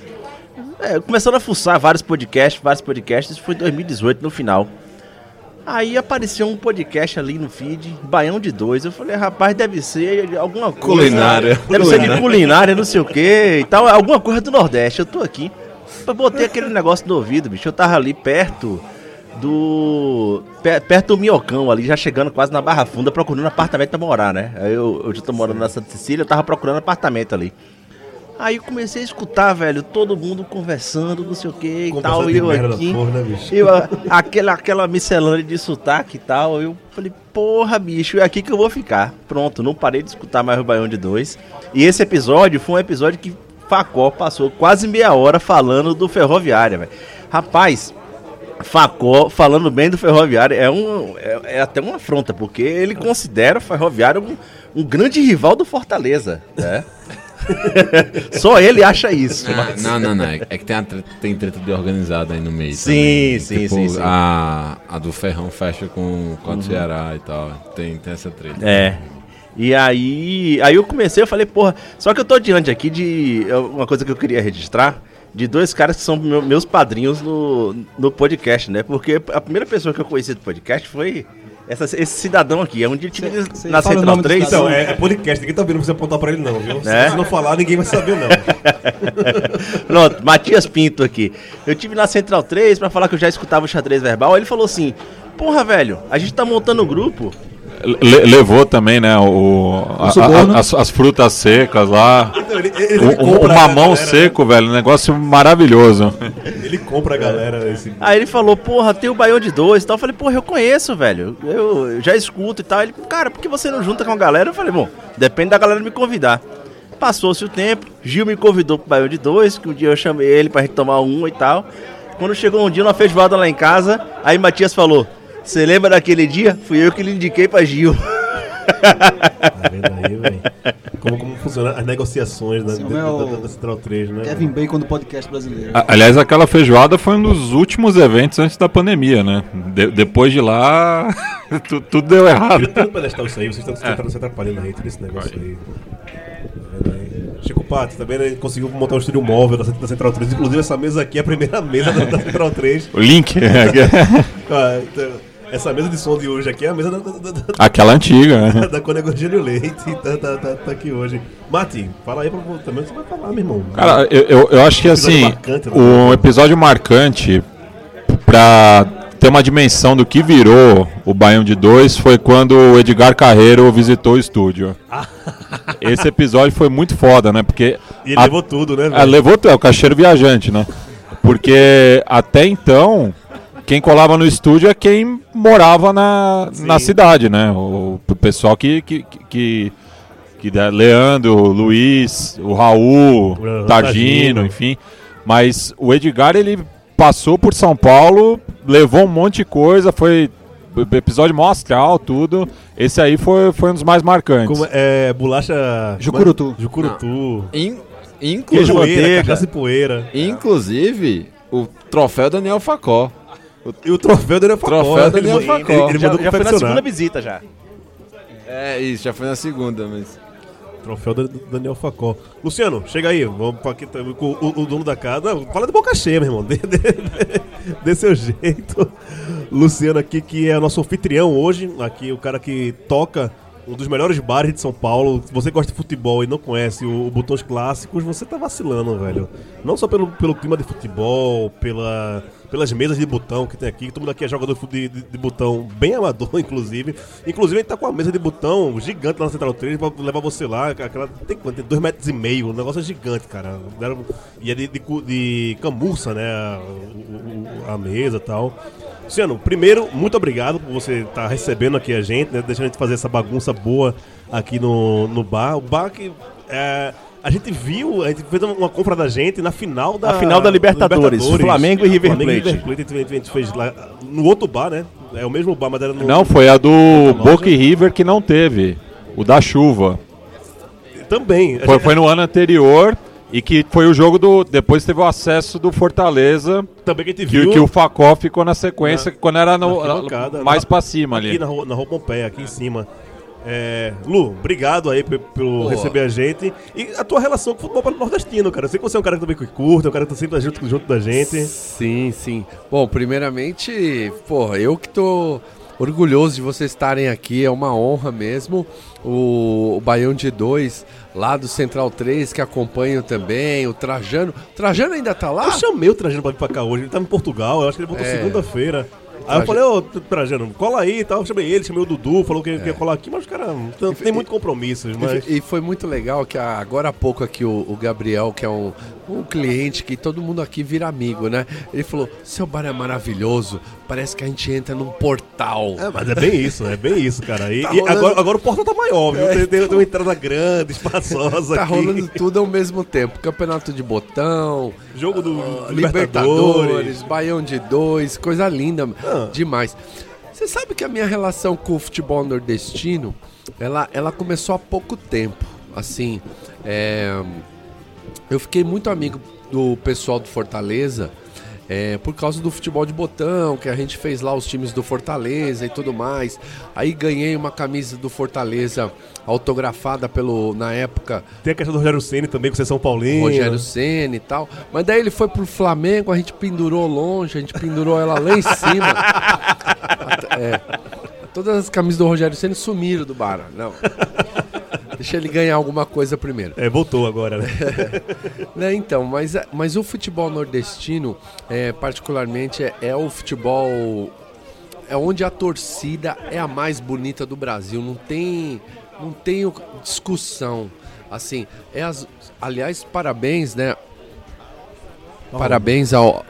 é, começando a fuçar vários podcasts, vários podcasts, isso foi em 2018 no final. Aí apareceu um podcast ali no feed, Baião de dois. Eu falei, rapaz, deve ser alguma coisa. Culinária. Deve ser de culinária, não sei o que e tal. Alguma coisa do Nordeste. Eu tô aqui. Eu botei aquele negócio no ouvido, bicho. Eu tava ali perto do. pe- perto do Minhocão ali, já chegando quase na Barra Funda, procurando apartamento pra morar, né? Aí eu, eu já tô morando na Santa Cecília, eu tava procurando apartamento ali. Aí eu comecei a escutar, velho, todo mundo conversando, não sei o que e tal, e eu aqui. porra, né? Eu, aquela, aquela miscelânea de sotaque e tal, eu falei, porra, bicho, é aqui que eu vou ficar. Pronto, não parei de escutar mais o Baião de Dois. E esse episódio foi um episódio que Facó passou quase meia hora falando do Ferroviária, velho. Rapaz, Facó falando bem do Ferroviário é, um, é, é até uma afronta, porque ele considera o Ferroviário um, um grande rival do Fortaleza, né? Só ele acha isso. Ah, mas- não, não, não. É é que tem, a treta, tem treta de organizada aí no meio. Sim, também. sim, Tipo, sim, sim. A, a do Ferrão fecha com, com a do Ceará e tal. Tem, tem essa treta. É. E aí, aí eu comecei, eu falei, porra, só que eu tô diante aqui de é uma coisa que eu queria registrar, de dois caras que são meu- meus padrinhos no, no podcast, né? Porque a primeira pessoa que eu conheci do podcast foi essa- esse cidadão aqui. É um dia tive cê na Central nome do 3. Então, é, é podcast, ninguém tá ouvindo pra você apontar pra ele não, viu? Se É? você não falar, ninguém vai saber não. Pronto, Matias Pinto aqui. Eu tive na Central 3 pra falar que eu já escutava o xadrez verbal. Aí ele falou assim: Porra, velho, a gente tá montando um grupo. Le- levou também, né, o, a- suborno. a- as, as frutas secas lá. Então, ele, ele, O, ele o- compra o a mamão galera, seco, velho, um negócio maravilhoso. né? Ele compra a galera. Esse... Aí ele falou, porra, tem o Baião de dois e tal. Eu falei, porra, eu conheço, velho. Eu, eu já escuto e tal. Ele, cara, por que você não junta com a galera? Eu falei, bom, depende da galera me convidar. Passou-se o tempo, Gil me convidou pro Baião de dois, que um dia eu chamei ele pra gente tomar um e tal. Quando chegou um dia, uma feijoada lá em casa, aí Matias falou, você lembra daquele dia? Fui eu que lhe indiquei pra Gil. Tá vendo aí, velho? Como, como funcionam as negociações né, é da, da Central 3, né? Kevin Bacon do podcast brasileiro. A- Aliás, aquela feijoada foi um dos últimos eventos antes da pandemia, né? De- depois de lá, tu- tudo deu errado. Tudo pedestal isso aí, vocês estão tentando se atrapalhando aí, tira esse negócio aí. Tá vendo aí? Chico Pato, também ele conseguiu montar um estúdio móvel da, da Central 3. Inclusive, essa mesa aqui é a primeira mesa da, da Central 3. O link, Ah, então, essa mesa de som de hoje aqui é a mesa da, da, da, da, aquela antiga, né? da Cônego Eugênio Leite. Tá, tá, tá, tá aqui hoje. Mati, fala aí pra você também você vai falar, meu irmão. Cara, eu, eu, eu acho que assim, marcante, né? um episódio marcante pra ter uma dimensão do que virou o Baião de Dois foi quando o Edgar Carreiro visitou o estúdio. Esse episódio foi muito foda, né? Porque E ele a- levou tudo, né, velho? levou é o caixeiro viajante, né? Porque até então, quem colava no estúdio é quem morava na, na cidade, né? O, o pessoal que. que, que, que Leandro, Luiz, o Raul, O Targino, Targino. enfim. Mas o Edgar, ele passou por São Paulo, levou um monte de coisa, foi episódio mó astral, tudo. Esse aí foi, foi um dos mais marcantes. Como é, bolacha... Jucurutu. Jucurutu. In- Queijo inclusive, poeira, manteiga. cachaça e poeira. inclusive, o troféu Daniel Facó. E o troféu Daniel Facó. Troféu ele Daniel mandou- Facó. Ele, ele já mandou já foi na segunda visita já. É, isso, já foi na segunda, mas. Troféu da- Daniel Facó. Luciano, chega aí. Vamos pra aqui também com o, o dono da casa. Não, fala de boca cheia, meu irmão. Dê, dê- dê seu jeito. Luciano aqui, que é o nosso anfitrião hoje. Aqui, o cara que toca um dos melhores bares de São Paulo. Se você gosta de futebol e não conhece o, o Botões Clássicos, você tá vacilando, velho. Não só pelo, pelo clima de futebol, pela, pelas mesas de botão que tem aqui. Todo mundo aqui é jogador de, de, de- botão bem amador, inclusive. Inclusive, a gente tá com uma mesa de botão gigante lá na Central 3 pra levar você lá. Aquela, tem quanto? Tem dois metros e meio. O negócio é gigante, cara. E é de, de, de camurça, né? A, o- a mesa e tal. Luciano, primeiro, muito obrigado por você estar recebendo aqui a gente, né? Deixando a gente fazer essa bagunça boa aqui no, no bar. O bar que. é, a gente viu, a gente fez uma, compra da gente na final da. Na final da Libertadores, Flamengo e River Flamengo e Plate. River Plate, a gente- a gente fez lá no outro bar, né? É o mesmo bar, mas era no. Não, foi a do. Boca e River que não teve. O da chuva. Também. A Foi, foi no ano anterior e que foi o jogo do. Depois teve o acesso do Fortaleza, também que a gente que, viu. que o Facó ficou na sequência, Na- quando era no, na mais na- pra cima Aqui ali. na rua, na rua Pompeia, aqui em cima. É, Lu, obrigado aí pelo receber a gente. E a tua relação com o futebol nordestino, cara. Eu sei que você é um cara que também curta, é um cara que tá sempre junto, junto da gente. Sim, sim. Bom, primeiramente, porra, eu que tô orgulhoso de vocês estarem aqui, é uma honra mesmo. O, o Baião de Dois, lá do Central 3, que acompanho também, o Trajano. Trajano ainda tá lá? Eu chamei o Trajano pra vir pra cá hoje. Ele tava em Portugal, eu acho que ele voltou É. segunda-feira. Aí eu falei, ô Trajano, cola aí e tal. Chamei ele, chamei o Dudu, falou que que ia colar aqui, mas os caras não tem muito compromissos. Mas... E foi muito legal que agora há pouco aqui o, o Gabriel, que é um, um cliente que todo mundo aqui vira amigo, né? Ele falou: seu bar é maravilhoso, parece que a gente entra num portal. É, mas é bem isso, é bem isso, cara. E, Tá e rolando- agora, agora o portal tá maior, viu? Tem, tem- uma entrada grande, espaçosa Tá aqui. rolando tudo ao mesmo tempo. Campeonato de botão, Jogo do ah, Libertadores. Libertadores, Baião de dois, coisa linda Ah. demais. Você sabe que a minha relação com o futebol nordestino, ela, ela começou há pouco tempo. assim, é, eu fiquei muito amigo do pessoal do Fortaleza. É, por causa do futebol de botão, que a gente fez lá os times do Fortaleza e tudo mais. Aí ganhei uma camisa do Fortaleza autografada pelo, na época, Tem a questão do Rogério Ceni também, com você é São Paulino. Rogério Ceni e tal. Mas daí ele foi pro Flamengo, a gente pendurou longe, a gente pendurou ela lá em cima. É, todas as camisas do Rogério Ceni sumiram do bar. Não. Deixa ele ganhar alguma coisa primeiro. É, voltou agora, né? Né, então, mas, mas o futebol nordestino, é, particularmente, é, é o futebol. É onde a torcida é a mais bonita do Brasil. Não tem, não tem discussão. Assim, é as, aliás, parabéns, né? Parabéns ao,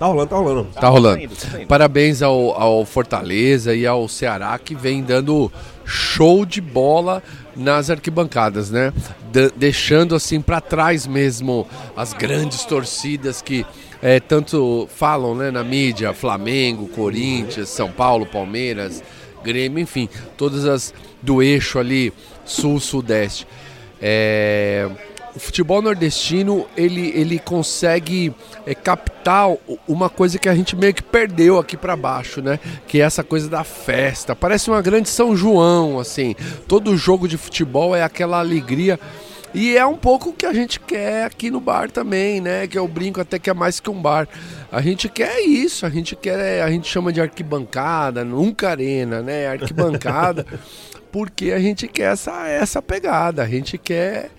Tá rolando, tá rolando. Tá rolando. indo, tá indo. Parabéns ao, ao Fortaleza e ao Ceará que vem dando show de bola nas arquibancadas, né? De- deixando assim para trás mesmo as grandes torcidas que é, tanto falam né, na mídia, Flamengo, Corinthians, São Paulo, Palmeiras, Grêmio, enfim, todas as do eixo ali sul-sudeste. É, o futebol nordestino ele, ele consegue é, captar uma coisa que a gente meio que perdeu aqui pra baixo, né? Que é essa coisa da festa. Parece uma grande São João, assim. Todo jogo de futebol é aquela alegria. E é um pouco o que a gente quer aqui no bar também, né? Que eu brinco até que é mais que um bar. A gente quer isso, a gente quer, a gente chama de arquibancada, nunca arena, né? Arquibancada, porque a gente quer essa, essa pegada, a gente quer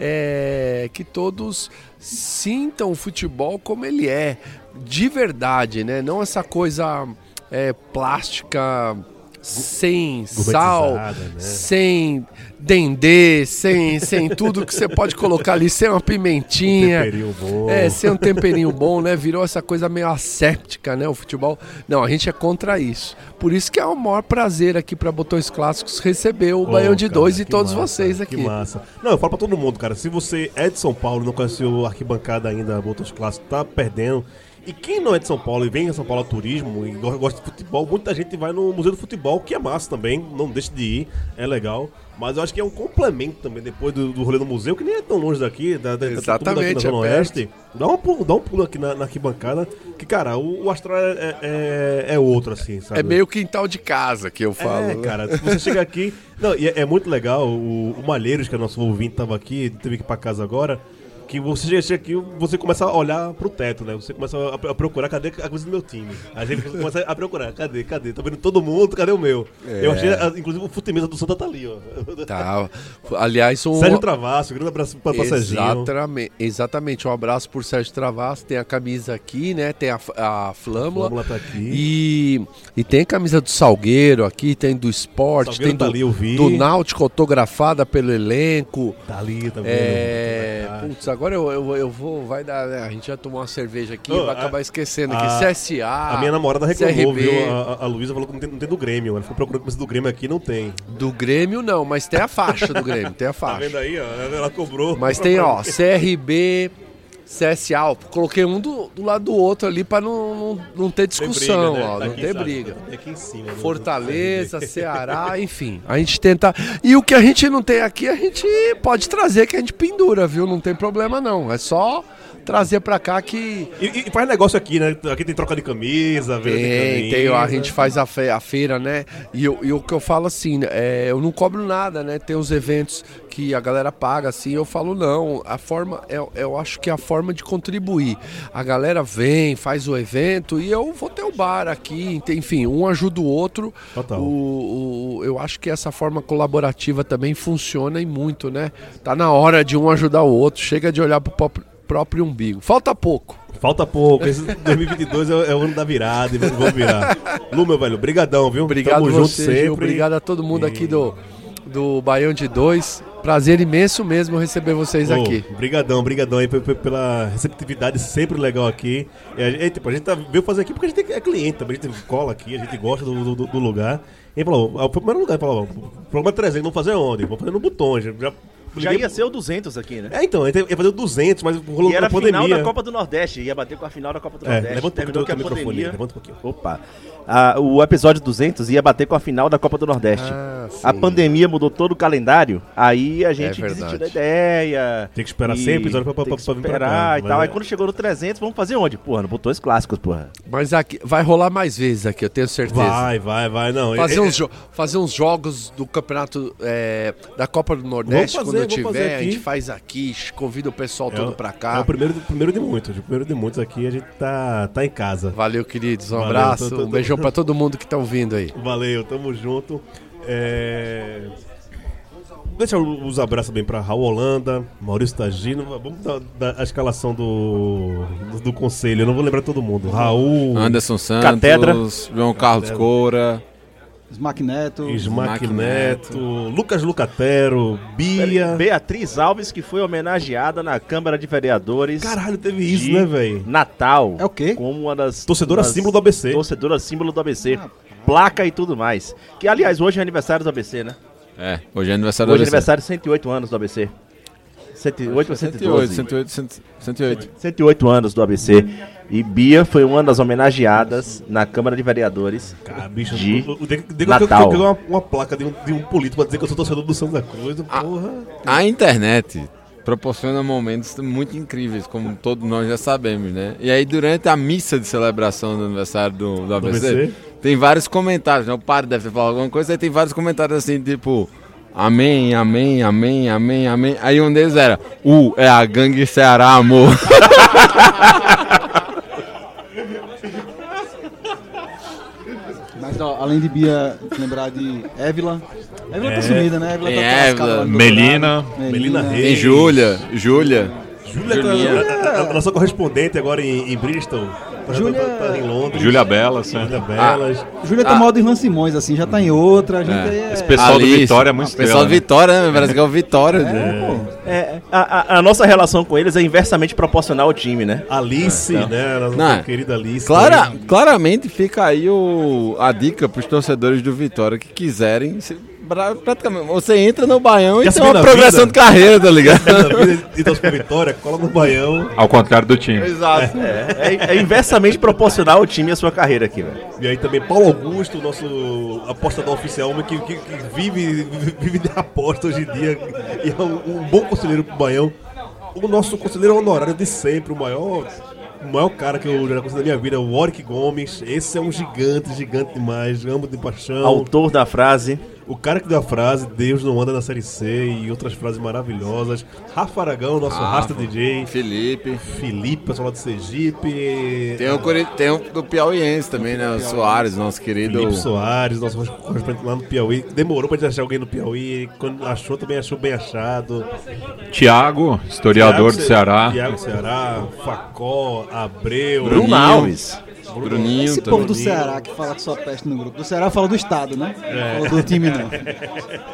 é, que todos sintam o futebol como ele é, de verdade, né? Não essa coisa é, plástica sem sal, né? sem dendê, sem, sem tudo que você pode colocar ali, sem uma pimentinha. Temperinho bom. É, sem um temperinho bom, né? Virou essa coisa meio asséptica, né? O futebol. Não, a gente é contra isso. Por isso que é o maior prazer aqui para Botões Clássicos receber o Ô, Baião de cara, Dois e todos massa, vocês aqui. Que massa. Não, eu falo pra todo mundo, cara. Se você é de São Paulo e não conheceu arquibancada ainda, Botos Clássicos, tá perdendo. E quem não é de São Paulo e vem a São Paulo a turismo e go- gosta de futebol, muita gente vai no Museu do Futebol, que é massa também, não deixe de ir, é legal. Mas eu acho que é um complemento também, depois do, do rolê no museu, que nem é tão longe daqui, da, da, Exatamente, da Zona é Oeste. Dá um, pulo, dá um pulo aqui na, na arquibancada, que, cara, o, o astral é, é, é outro, assim, sabe? É meio quintal de casa que eu falo. É, né? cara, se você chega aqui. Não, e é, é muito legal. O, o Malheiros, que é nosso ouvinte, tava aqui, teve que ir pra casa agora. Que você chega, aqui, você começa a olhar pro teto, né? Você começa a, a procurar cadê a coisa do meu time. A gente começa a procurar, cadê, cadê? Tô vendo todo mundo, cadê o meu? Eu achei, a- inclusive, o futimista do Santa tá ali, ó. Tá. Aliás, um. Sérgio Travasso, grande abraço pra, pra. Exatamente, exatamente. Um abraço por Sérgio Travasso. Tem a camisa aqui, né? Tem a, a Flâmula. Flâmula tá aqui. E, e tem a camisa do Salgueiro aqui, tem do esporte, Salgueiro tem tá do, ali, do Náutico autografada pelo elenco. Tá ali, tá vendo? É, Tá. putz, agora eu, eu, eu vou, vai dar, né? A gente já tomou uma cerveja aqui, Ô, vai a- acabar esquecendo a- aqui. CSA. A minha namorada reclamou, CRB, viu? A, a- Luísa falou que não tem, não tem do Grêmio. Ela ficou procurando coisa do Grêmio aqui não tem. Do Grêmio não, mas tem a faixa do Grêmio, tem a Tá faixa. vendo aí, ó? Ela cobrou. Mas tem, ó, CRB, CSA, coloquei um do, do lado do outro ali pra não, não, não ter discussão, briga, né? ó, Tá não ter sabe? briga. Tá cima. né? Fortaleza, Ceará, enfim. A gente tenta. E o que a gente não tem aqui, a gente pode trazer que a gente pendura, viu? Não tem problema não. É só trazer pra cá que. E, e faz negócio aqui, né? Aqui tem troca de camisa, de Tem, camisa. tem, a gente faz a, fe- a feira, né? E, eu- e o que eu falo assim, é, eu não cobro nada, né? Tem os eventos que a galera paga, assim, eu falo, não, a forma, eu, eu acho que é a forma de contribuir. A galera vem, faz o evento e eu vou ter o bar aqui, enfim, um ajuda o outro. Total. O, o- eu acho que essa forma colaborativa também funciona e muito, né? Tá na hora de um ajudar o outro, chega de olhar pro próprio, próprio umbigo. Falta pouco. Falta pouco. Esse 2022 é, é o ano da virada e vamos virar. Lu, meu velho, brigadão, viu? Obrigado Tamo você, junto Gil. sempre. Obrigado a todo mundo aqui do, do Baião de Dois. Prazer imenso mesmo receber vocês Ô, aqui. Brigadão, brigadão aí pe- pe- pela receptividade sempre legal aqui. E a, gente, tipo, a gente tá, veio fazer aqui porque a gente é cliente também, a gente cola aqui, a gente gosta do, do, do lugar. E ele falou, ah, o primeiro lugar, ele falou, programa 300, vamos fazer onde? Vamos fazer no Botões. Já Já ia ser o 200 aqui, né? É, então, ia fazer o 200, mas rolou E era a final da Copa do Nordeste, ia bater com a final da Copa do É, Nordeste. levanta um pouquinho Terminou o que a microfone, pandemia... levanta um pouquinho. Opa. Ah, o episódio 200 ia bater com a final da Copa do Nordeste. Ah, a pandemia mudou todo o calendário, aí a gente É desistiu da ideia. Tem que esperar e 100 episódios pra- pra- tem que pra vir pra esperar cá, e tal. é. Aí quando chegou no 300, vamos fazer onde? Porra, no Botões Clássicos, porra. Mas aqui, vai rolar mais vezes aqui, eu tenho certeza. Vai, vai, vai. Não, Fazer, é- uns jo- fazer uns jogos do campeonato é, da Copa do Nordeste Vamos fazer, fazer tiver, a aqui. gente faz aqui, convida o pessoal é todo pra É cá. o primeiro, primeiro de muitos. O primeiro de muitos aqui, a gente tá, tá em casa. Valeu, queridos. Um Valeu, abraço, tô- tô- um beijão pra todo mundo que tá ouvindo aí. Valeu, tamo junto. É... Deixa os abraços bem pra Raul Holanda, Maurício Tagino. Vamos dar, dar a escalação do, do, do conselho. Eu não vou lembrar todo mundo. Raul, Anderson Santos, Catedra. João Carlos Coura, Smack Neto. Smack Smack Neto, Lucas Lucatero, Bia. Beatriz Alves, que foi homenageada na Câmara de Vereadores Caralho, teve isso, de né, velho? Natal. É o quê? Como uma das. Torcedora das- símbolo do ABC. Torcedora símbolo do ABC. Placa e tudo mais. Que, aliás, hoje é aniversário do ABC, né? É, hoje é aniversário Hoje é do ABC. aniversário de 108 anos do ABC. 108 ou 108, 112? 108, 108, 108. 108 anos do ABC. E Bia foi uma das homenageadas na Câmara de Vereadores. Cara, bicho, De o- o- o- de- de- de- Natal. eu- eu- eu- uma, uma placa de um, de um político pra dizer que eu sou torcedor do Santa Cruz. Porra. A internet proporciona momentos muito incríveis, como todos nós já sabemos, né? E aí, durante a missa de celebração do aniversário do, do ABC, ABC? tem vários comentários, né? O padre deve falado alguma coisa, aí tem vários comentários assim, tipo... Amém, amém, amém, amém, amém. Aí um deles era, U é a gangue Ceará, amor. Mas ó, além de Bia, lembrar de Évila. Évila É. tá sumida, né? Évila tá Évila, Melina. doutorado. Melina Reis. Tem Júlia, Júlia. Júlia, tá- a, a- a nossa correspondente agora em, em Bristol. Tá- Júlia- tá, tá em Londres. Júlia Bela, sim. Júlia Belas. Júlia tá Ah. mal do Irlan Simões, assim, já tá em outra. A gente É. é... Esse pessoal do Alice. Vitória é muito O pessoal do né? Vitória, né? Parece que é o Vitória. É, pô. É, a, a- a nossa relação com eles é inversamente proporcional ao time, né? Alice, né? A nossa Não. querida Alice. Clara, claramente fica aí o, a dica pros torcedores do Vitória que quiserem. se- praticamente, você entra no Baião e tem uma progressão vida? de carreira, tá ligado? E torce pra Vitória, cola no Baião. Ao contrário do time. Exato. É, é- é inversamente proporcional ao time e à sua carreira aqui, velho. E aí também Paulo Augusto, nosso apostador oficial, que, que- que vive, vive de aposta hoje em dia. E é um, um bom conselheiro pro Baião. O nosso conselheiro honorário de sempre, o maior. O maior cara que eu já conheci na minha vida, o Warwick Gomes. Esse é um gigante, gigante demais. Amo de paixão. Autor da frase. O cara que deu a frase, Deus não anda na série C e outras frases maravilhosas. Rafa Aragão, nosso Rafa. rasta DJ. Felipe. Felipe, pessoal lá de Sergipe. Tem o, Cori- tem o do Piauiense também, né? O Soares, nosso querido. Felipe Soares, nosso correspondente lá no Piauí. Demorou pra gente achar alguém no Piauí. Quando achou, também achou bem achado. Tiago, historiador Thiago do Ce- Ceará. Thiago Ceará, Facó, Abreu. Bruno. Alves. Bruninho Esse também. povo do Ceará que fala que só peste no grupo. Do Ceará fala do Estado, né? Fala do time, não.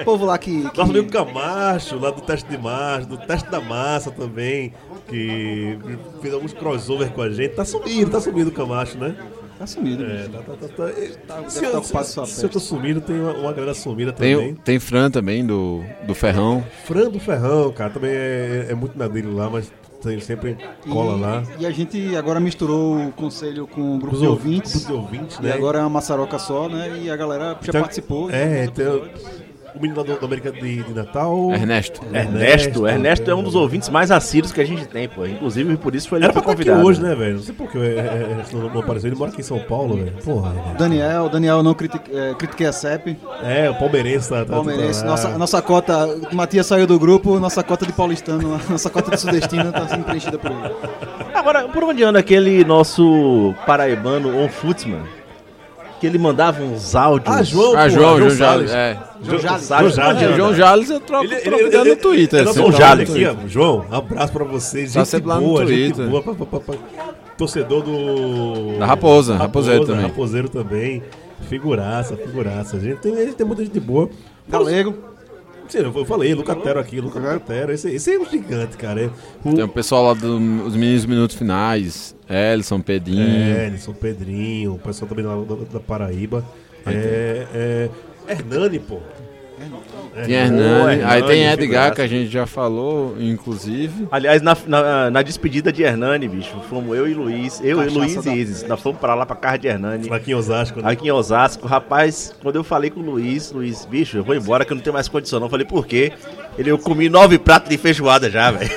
O povo lá que. que- Nosso amigo Camacho, lá do teste de massa, do teste da massa também, que fez alguns crossover com a gente. Tá sumindo, tá sumindo o Camacho, né? Tá sumido, É, tá, tá, tá, tá. Se, tá eu, se, se eu tô sumindo, tem uma, uma galera sumida Tem, também. tem Fran também, do, do Ferrão. Fran do Ferrão, cara, também é, é muito na dele lá, mas tem, sempre cola e, lá. E a gente agora misturou o conselho com o grupo Os de ouvintes, ouvintes. de ouvintes, E né? agora é uma maçaroca só, né? E a galera já Tem- participou. É, episódios. O menino lá do, da América de, de Natal. Ernesto. Ernesto. Ernesto é um dos ouvintes mais assíduos que a gente tem, pô. Inclusive, por isso foi ele Era que pra foi aqui convidado. hoje, né, velho? Não sei por que é, é, é, não, apareceu. Ele mora aqui em São Paulo, velho. Porra. Daniel, Daniel, não critique, é, critiquei a CEP. É, o palmeirense tá. tá Palmeirense, tá nossa, nossa cota, o Matias saiu do grupo, nossa cota de paulistano, nossa cota de sudestino tá sendo preenchida por ele. Agora, por onde anda aquele nosso paraibano On Footsman? Que ele mandava uns áudios. Ah, João, Ah, João, João. Jales. É. João Jales. João Jales. É, João Jales eu troco, Ele, ele, ideia ele, no Twitter. assim, João Jales no aqui, ó. João, abraço pra vocês. Tá Gente sempre lá no boa, gente Twitter. boa. pá, pá, pá, pá. Torcedor do. Da Raposa, Raposeiro também. Raposeiro também. Figuraça, figuraça. A gente tem, a gente tem muita gente boa. Galego, Sim, eu falei, Lucatero aqui, Lucatero. Esse, esse é um gigante, cara. O, Tem o pessoal lá dos meninos minutos finais. Elson, Pedrinho. É, Ellison, Pedrinho, o pessoal também lá da, da Paraíba. É, é, Hernani, pô. Tem Hernani, aí tem Edgar, que a gente já falou, inclusive. Aliás, na, na, na despedida de Hernani, bicho, fomos eu e Luiz, eu e Cachaça Luiz da e Isis. Nós fomos pra lá pra casa de Hernani. Aqui em Osasco, né? Aqui em Osasco, rapaz, quando eu falei com o Luiz, Luiz, bicho, eu vou embora que eu não tenho mais condição não. Eu falei, por quê? Ele, eu comi nove pratos de feijoada já, velho.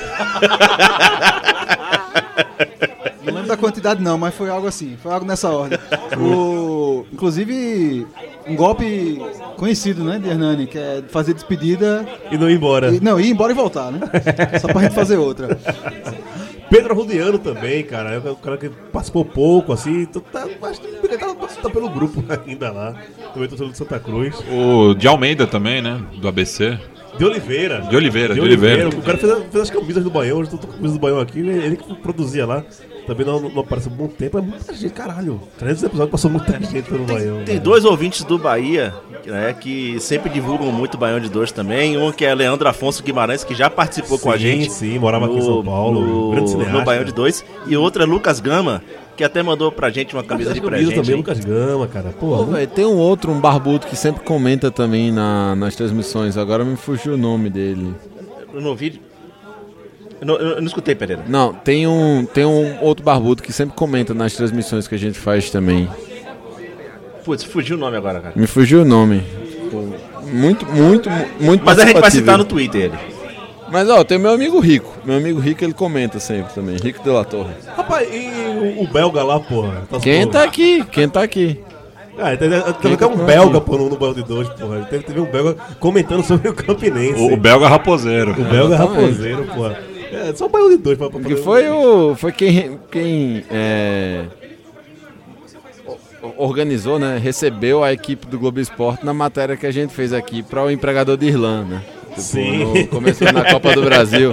Da quantidade não, mas foi algo assim, foi algo nessa ordem. O, inclusive, um golpe conhecido, né, de Hernani, que é fazer despedida, E não ir embora. e, não, ir embora e voltar, né? Só pra gente fazer outra. Pedro Arrudiano também, cara. É o cara que participou pouco, assim. então Tá, acho que ele tá, tá pelo grupo ainda lá. Também torcedor de Santa Cruz. O de Almeida também, né? Do ABC. De Oliveira. De Oliveira, de Oliveira. O cara fez, fez as camisas do Baião. Hoje eu tô com camisas do Baião aqui. Ele que produzia lá. Também não, não apareceu há muito tempo. É muita gente, caralho. 300 episódios passou muita gente pelo Baião. Tem velho. dois ouvintes do Bahia, né, que sempre divulgam muito o Baião de Dois também. Um que é Leandro Afonso Guimarães, que já participou com a Sim, gente. sim, morava aqui em São Paulo, No, grande cineasta. no Baião de Dois. E outro é Lucas Gama, que até mandou pra gente uma camisa de presente. também, hein? Lucas Gama, cara. Pô, Pô, velho, tem um outro, um barbudo, que sempre comenta também na- nas transmissões. Agora me fugiu o nome dele. Eu não ouvi. Eu não, eu não escutei, Pereira. Não, tem um, tem um outro barbudo que sempre comenta nas transmissões que a gente faz também. Putz, fugiu o nome agora, cara. Me fugiu o nome. Muito, muito, muito Mas a gente vai citar no Twitter ele. Mas ó, tem meu amigo Rico. Meu amigo Rico ele comenta sempre também. Rico de la Torre. Rapaz, e o, o belga lá, porra? Tá Quem tá aqui? Quem tá aqui? Ah, teve, teve até tá um belga, pô, no, no Baião de Dois, porra. Teve, teve um belga comentando sobre o Campinense. O, o belga raposeiro. O belga raposeiro, porra. É, só o Baião de Dois pra, pra Que foi o. Foi quem. quem é, organizou, né? Recebeu a equipe do Globo Esporte na matéria que a gente fez aqui para o empregador de Irlã, né? Tipo, Sim. no- começou na Copa do Brasil.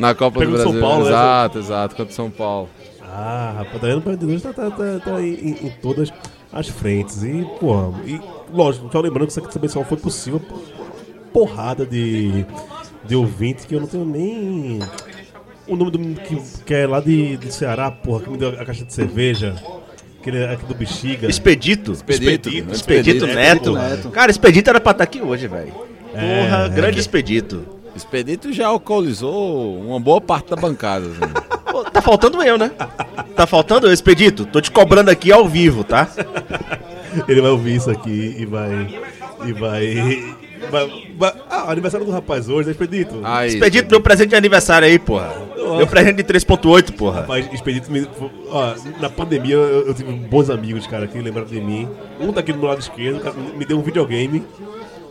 Na Copa Pegou do São Brasil. Paulo, né? exato, exato, contra o São Paulo. Ah, rapaz, tá vendo? O de Dois tá, tá, tá, tá em, em- todas as frentes. E, porra, e lógico, só lembrando que também só foi possível por porrada de, de ouvinte que eu não tenho nem. O nome do menino que, que é lá de, de Ceará, porra, que me deu a caixa de cerveja. Que ele é aqui do Bexiga. Expedito. Expedito. Expedito, Expedito Neto. Neto. Cara, Expedito era pra estar aqui hoje, velho. É, Porra, é. grande Expedito. Expedito já alcoolizou uma boa parte da bancada. assim. Tá faltando eu, né? Tá faltando eu, Expedito. Tô te cobrando aqui ao vivo, tá? Ele vai ouvir isso aqui e vai. E vai. Vai- vai- ah, aniversário do rapaz hoje, né, Expedito? Aí, Expedito, meu presente de aniversário aí, porra. Meu presente de 3.8, porra. Rapaz, Expedito me. Ó, na pandemia eu, eu tive bons amigos, cara, que lembraram de mim. Um tá aqui do meu lado esquerdo, cara, me deu um videogame.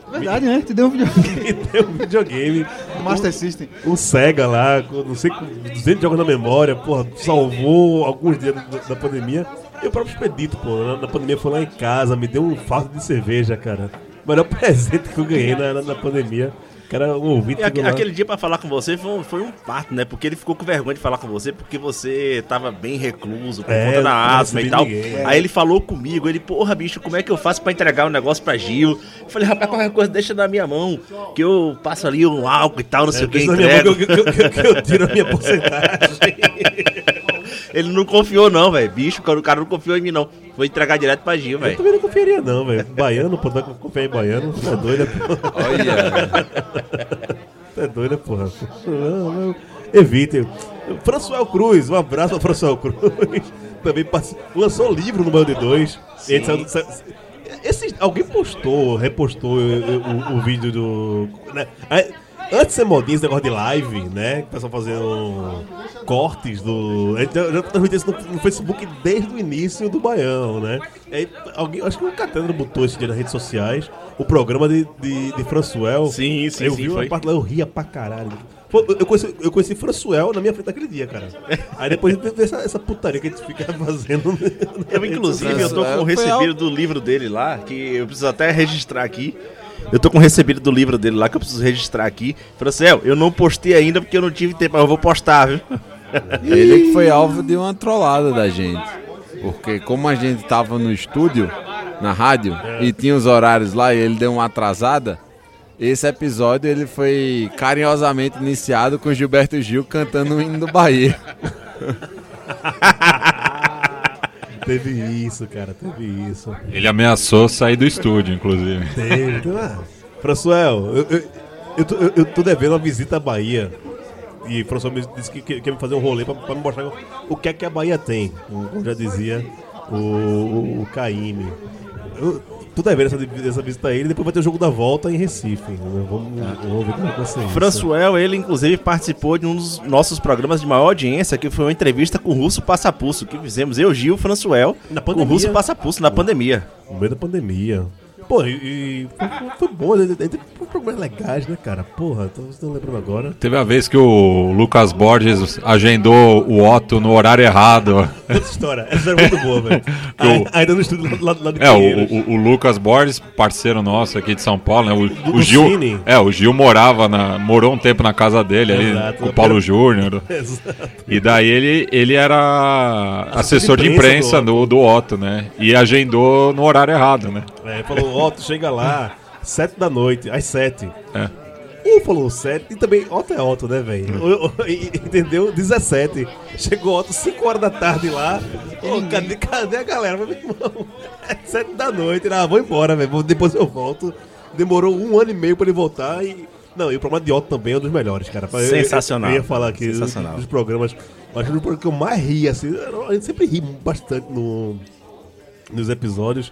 Verdade, né? Te deu um vídeo. Me deu um videogame. Master System. Um Sega lá, com não sei, com 200 jogos na memória, porra, salvou alguns dias da, da pandemia. E o próprio Expedito, pô, na, na pandemia foi lá em casa, me deu um fardo de cerveja, cara. O melhor presente que eu ganhei na, na, na pandemia. Cara, um ouvinte E aquele dia pra falar com você foi um, foi um parto, né? Porque ele ficou com vergonha de falar com você porque você tava bem recluso, com É, conta da asma e tal. ninguém. Aí ele falou comigo, ele, porra, bicho, como é que eu faço pra entregar o negócio pra Gil? Eu falei, rapaz, qualquer coisa deixa na minha mão, que eu passo ali um álcool e tal, não sei o que, Deixa na minha mão entrego. que, eu- que, eu- que eu tiro a minha porcentagem. Ele não confiou não, velho. Bicho, o cara não confiou em mim não. Vou entregar direto pra Gil, Eu velho. também não confiaria, não, velho. Baiano, pô, não vai confiar em baiano. Tá doido, pô. Olha. Tá doido, porra. Não, não. Evitem. Françoel Cruz, um abraço ao Françoel Cruz. Também participou- lançou livro no Band 2. E a gente saiu do- sa- Esse, alguém postou, repostou eh, o, o vídeo do. né? Antes de ser modinha esse negócio de live, né? Que o pessoal fazendo cortes do. A gente já, transmitiu isso no, no Facebook desde o início do Baião, né? Aí, alguém, acho que o Catandro botou esse dia nas redes sociais o programa de, de, de Françoel. Sim, sim, eu sim, vi uma foi. parte lá, eu ria pra caralho. Pô, eu, conheci, eu conheci Françoel na minha frente naquele dia, cara. Aí depois teve essa, essa putaria que a gente fica fazendo. Eu, inclusive, eu tô com o recebido do livro dele lá, que eu preciso até registrar aqui. Eu tô com o recebido do livro dele lá, que eu preciso registrar aqui. Francel, eu não postei ainda porque eu não tive tempo, mas eu vou postar, viu? Ele que foi alvo de uma trollada da gente. Porque como a gente tava no estúdio, na rádio, e tinha os horários lá e ele deu uma atrasada, esse episódio ele foi carinhosamente iniciado com Gilberto Gil cantando o hino do Bahia. teve isso, cara, teve isso. Ele ameaçou sair do estúdio, inclusive. Teve, ah, Françoel, eu, eu, eu, tô, eu- eu tô devendo uma visita à Bahia. E o Françoel me disse que que- quer me fazer um rolê pra, pra me mostrar o que é que a Bahia tem. Como já dizia o, o, o Caíme. Eu tô devendo essa, essa visita a ele. Depois vai ter o jogo da volta em Recife. né? Vamos, vamos ver como é vai ser isso. Françoel, ele inclusive participou de um dos nossos programas de maior audiência, que foi uma entrevista com o Russo Passapulso, que fizemos eu, Gil, Françoel, Na com o. Russo Passapulso na pandemia. No meio da pandemia. Pô, e, foi, foi bom. né? Teve programas legais, né, cara? Porra, tô, tô lembrando agora. Teve a vez que o Lucas Borges agendou o Otto no horário errado. Essa história, essa história é muito boa, velho. Ai- Ainda no estúdio lá, lá, de É, o, o- o Lucas Borges, parceiro nosso aqui de São Paulo, né? O, Do- o Gil. do Cine. É, o Gil morava na. morou um tempo na casa dele ali, Exato. com o Paulo Júnior. Exato. E daí ele, ele era assessor de imprensa imprensa do, do Otto, né? E agendou no horário errado, né? É, falou, tu chega lá, sete da noite, às sete. É. Um falou sete, e também Otto é Otto, né, velho? E- Entendeu? 17. Chegou Otto 5 horas da tarde lá. Ô, cadê, cadê a galera? Eu Meu irmão, é 7 da noite. Ah, vou embora, velho. Depois eu volto. Demorou um ano e meio pra ele voltar e. Não, e o programa de Otto também é um dos melhores, cara. Eu- eu- Sensacional. Eu, ia falar aqui dos, Sensacional. dos programas. Acho que o programa que eu mais ri, assim. A gente sempre ri bastante no, nos episódios.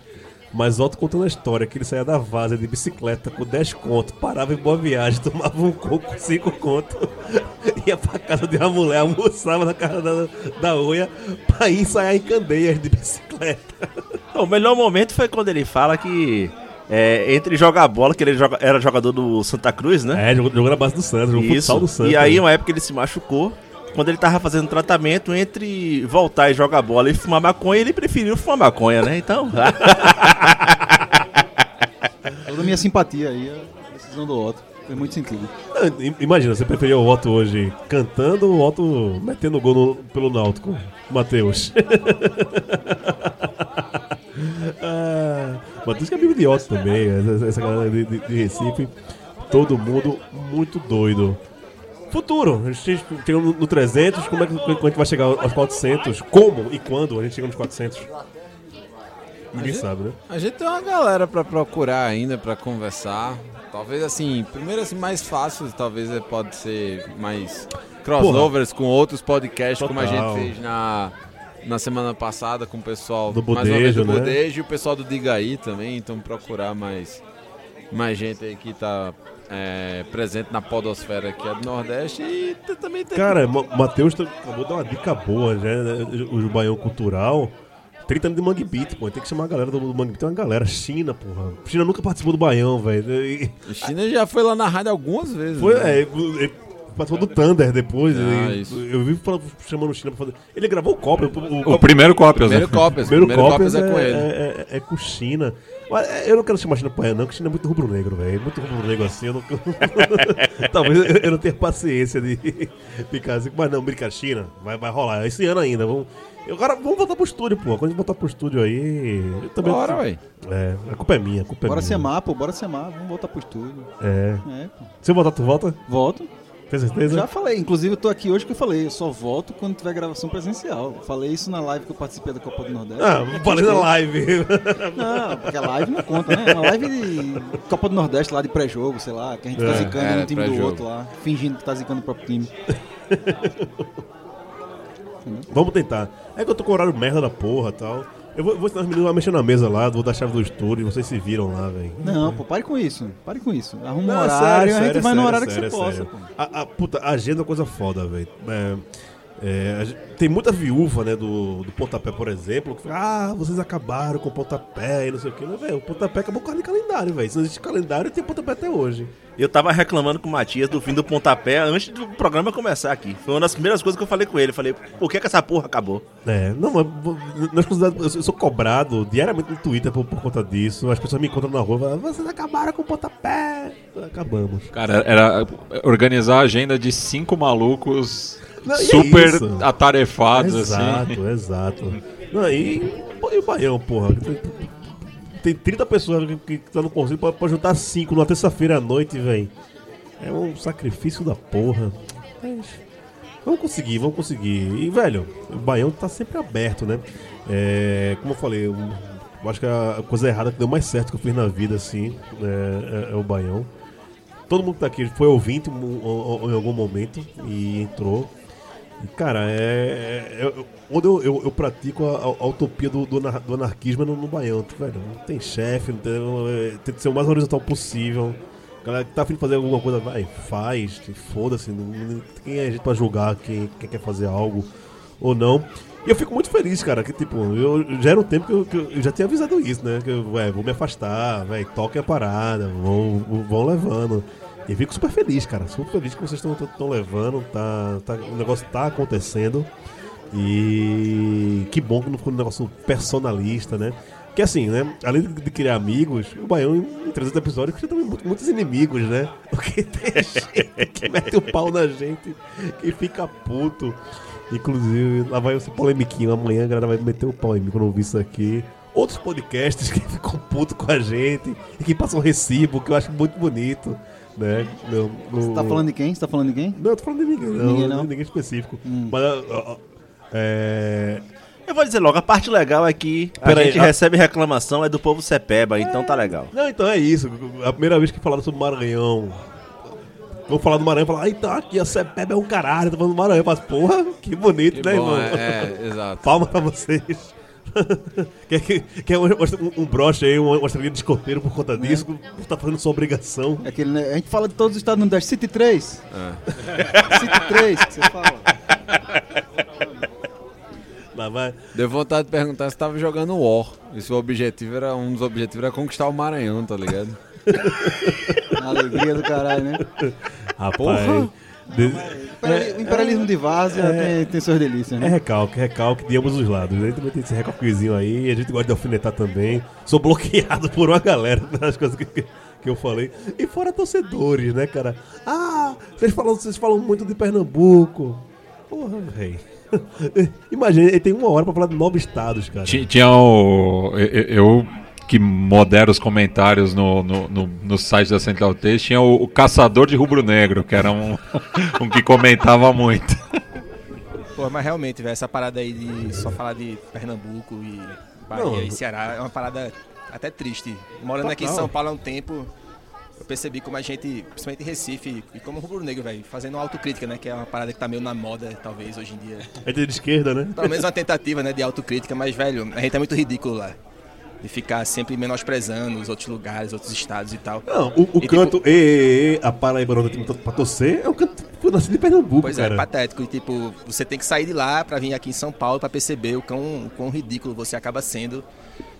Mas Otto contando a história que ele saía da vaza de bicicleta com 10 conto, parava em boa viagem, tomava um coco com 5 conto, ia pra casa de uma mulher, almoçava na casa da, da Oia pra ir ensaiar em Candeias de bicicleta. O melhor momento foi quando ele fala que é, entre jogar bola, que ele joga- era jogador do Santa Cruz, né? É, jogou, jogou na base do Santos, jogou futsal do Santos. E aí, uma época ele se machucou. Quando ele tava fazendo tratamento entre voltar e jogar bola e fumar maconha, ele preferiu fumar maconha, né? Então. Toda a minha simpatia aí, a decisão do Otto. Fez muito sentido. Ah, im- Imagina, você preferia o Otto hoje cantando ou o Otto metendo gol no- pelo Náutico? Matheus. ah, Matheus que é amigo de Otto também, essa, essa galera de, de- de Recife. Todo mundo muito doido. Futuro, a gente chega no, no 300, como é que quando a gente vai chegar aos 400? Como e quando a gente chega nos 400? Ninguém sabe, né? A gente tem uma galera pra procurar ainda, pra conversar. Talvez assim, primeiro assim, mais fácil, talvez é- pode ser mais crossovers com outros podcasts, como a Total. gente fez na, na semana passada com o pessoal Do mais uma vez Budejo, do né? Budejo e o pessoal do Digaí também, então procurar mais, mais gente aí que tá é, presente na podosfera aqui do Nordeste e também tem Cara, Ma- Matheus tá- acabou de dar uma dica boa, já, né? O Baião Cultural. 30 anos de Mangue Beat, pô. Tem que chamar a galera do Mangue Beat. Tem uma galera, China, porra. China nunca participou do Baião, velho. E- China já foi lá na rádio algumas vezes. Foi, né? é, ele participou do Thunder depois. Ah, ele- eu vi falando- chamando o China pra fazer. Ele gravou o Cópia. O, O primeiro Cópias, né? Primeiro Cópias, primeiro primeiro Cópias Cópias é com é, ele. é- é- é com China. Mas é, eu não quero chamar China pra não, porque China é muito rubro-negro, velho. Muito rubro-negro assim. Eu não... Talvez eu- eu não tenha paciência de ficar assim. Mas não, brinca, China, vai, vai rolar. Esse ano ainda. Vamos... Agora, vamos voltar pro estúdio, pô. Quando a gente voltar pro estúdio aí. Eu também... Bora, ué. É, a culpa é minha, a culpa é Bora minha. semar, pô, bora semar. Vamos voltar pro estúdio. É. É, pô. Se eu voltar, tu volta? Volto. Tem certeza? Já falei, inclusive eu tô aqui hoje que eu falei, eu só volto quando tiver gravação presencial. Falei isso na live que eu participei da Copa do Nordeste. Ah, falei na live. Não, porque a live não conta, né? Uma live de Copa do Nordeste lá de pré-jogo, sei lá, que a gente É, tá zicando é, um time do outro lá, fingindo que tá zicando o próprio time. Vamos tentar. É que eu tô com horário merda da porra e tal. Eu vou, vou ensinar os meninos a mexer na mesa lá, vou dar a chave do estúdio, vocês se viram lá, velho. Não, pô, pare com isso. Pare com isso. Arruma um Não, é horário, sério, a gente sério, vai no sério, horário sério, que você possa, pô. A, a- puta, a agenda é uma coisa foda, velho. É, é, gente- tem muita viúva, né, do, do pontapé, por exemplo, que fala, ah, vocês acabaram com o pontapé e não sei o que. Velho, o pontapé acabou com o calendário, velho. Se não existe calendário, tem pontapé até hoje. Eu tava reclamando com o Matias do fim do pontapé antes do programa começar aqui. Foi uma das primeiras coisas que eu falei com ele. Eu falei, por que, que essa porra acabou? É, não, eu sou- eu sou cobrado diariamente no Twitter por, por conta disso. As pessoas me encontram na rua e falam, vocês acabaram com o pontapé. Acabamos. Cara, era organizar a agenda de cinco malucos Não, é super isso. atarefados, Exato, assim. exato. Não, e, e o Baião, porra? Tem, tem 30 pessoas que, que tá no conselho pra, pra juntar 5 numa terça-feira à noite, velho. É um sacrifício da porra. Mas vamos conseguir, vamos conseguir. E, velho, o Baião tá sempre aberto, né? É, como eu falei, o- Eu acho que a coisa errada que deu mais certo que eu fiz na vida, assim, é, é- é o Baião. Todo mundo que tá aqui foi ouvinte em algum momento e entrou. Cara, é. é- eu- onde eu, eu, eu pratico a, a- utopia do, do, anar- do anarquismo é no, no Baião, tipo, velho. Não tem chefe, não tem, é, tem que ser o mais horizontal possível. Galera que tá afim de fazer alguma coisa, vai, faz, foda-se. Quem é gente pra julgar quem, quem quer fazer algo ou não. E eu fico muito feliz, cara, que tipo, eu já era um tempo que eu, que eu já tinha avisado isso, né? Que eu, ué, vou me afastar, velho, toque a parada, vão, vão levando. E fico super feliz, cara, super feliz que vocês estão levando, tá, tá, o negócio tá acontecendo. E que bom que não ficou um negócio personalista, né? Que assim, né? Além de criar amigos, o Baião em 300 episódios cria também muito- muitos inimigos, né? Porque tem gente que mete o pau na gente que fica puto. Inclusive, lá vai esse polemiquinho. Amanhã a galera vai meter o pau em mim quando eu ouvir isso aqui. Outros podcasts que ficam putos com a gente e que passam recibo, que eu acho muito bonito. Né? No- Você tá falando de quem? Você tá falando de quem? Não, eu tô falando de ninguém, não. Ninguém, não? Ninguém específico. Mas, ó, ó, é, Eu vou dizer logo, a parte legal é que a Pera aí, gente a- recebe reclamação é do povo Cepeba, então tá legal. Não, então é isso. A primeira vez que falaram sobre Maranhão. Vou falar do Maranhão e falar, ai tá aqui, a Cepeb é um caralho, tá falando do Maranhão. Mas, porra, que bonito, Que né, bom, irmão? é, é, exato. Palma pra vocês. quer, que- quer um, um broche aí, uma, uma estrelinha de escoteiro por conta disso? Tá fazendo sua obrigação. É aquele, né? A gente fala de todos os estados no Nordeste. City 3. City 3, que você fala. Lá vai. Deu vontade de perguntar se tava jogando War. E se o objetivo era. Um dos objetivos era conquistar o Maranhão, tá ligado? Alegria do caralho, né? Rapaz. De- O imperialismo de várzea tem, tem suas delícias, É né? recalque, recalque de ambos os lados. Aí também tem esse recalquezinho aí, a gente gosta de alfinetar também. Sou bloqueado por uma galera das coisas que, que, que eu falei. E fora torcedores, né, cara? Ah, vocês falam, vocês falam muito de Pernambuco. Porra, velho. Imagina, ele tem uma hora pra falar de nove estados, cara. Ti- Tinha o. eu- Eu que modero os comentários no, no, no, no site da Central 3, tinha o, o Caçador de Rubro Negro, que era um, um que comentava muito. Pô, mas realmente, velho, essa parada aí de só falar de Pernambuco e Bahia Não. e Ceará é uma parada até triste. Morando aqui em Total. São Paulo há um tempo, eu percebi como a gente, principalmente em Recife, e como rubro negro, velho, fazendo autocrítica, né? Que é uma parada que tá meio na moda, talvez, hoje em dia. É de esquerda, né? Pelo menos uma tentativa, né, de autocrítica, mas, velho, a gente é muito ridículo lá. De ficar sempre menosprezando os outros lugares, outros estados e tal. Não, o, o E, canto e, e, e, a Paraíba não tem pra torcer é o canto foi nascido em Pernambuco, Pois é, cara. patético. E tipo, você tem que sair de lá pra vir aqui em São Paulo pra perceber o quão, o quão ridículo você acaba sendo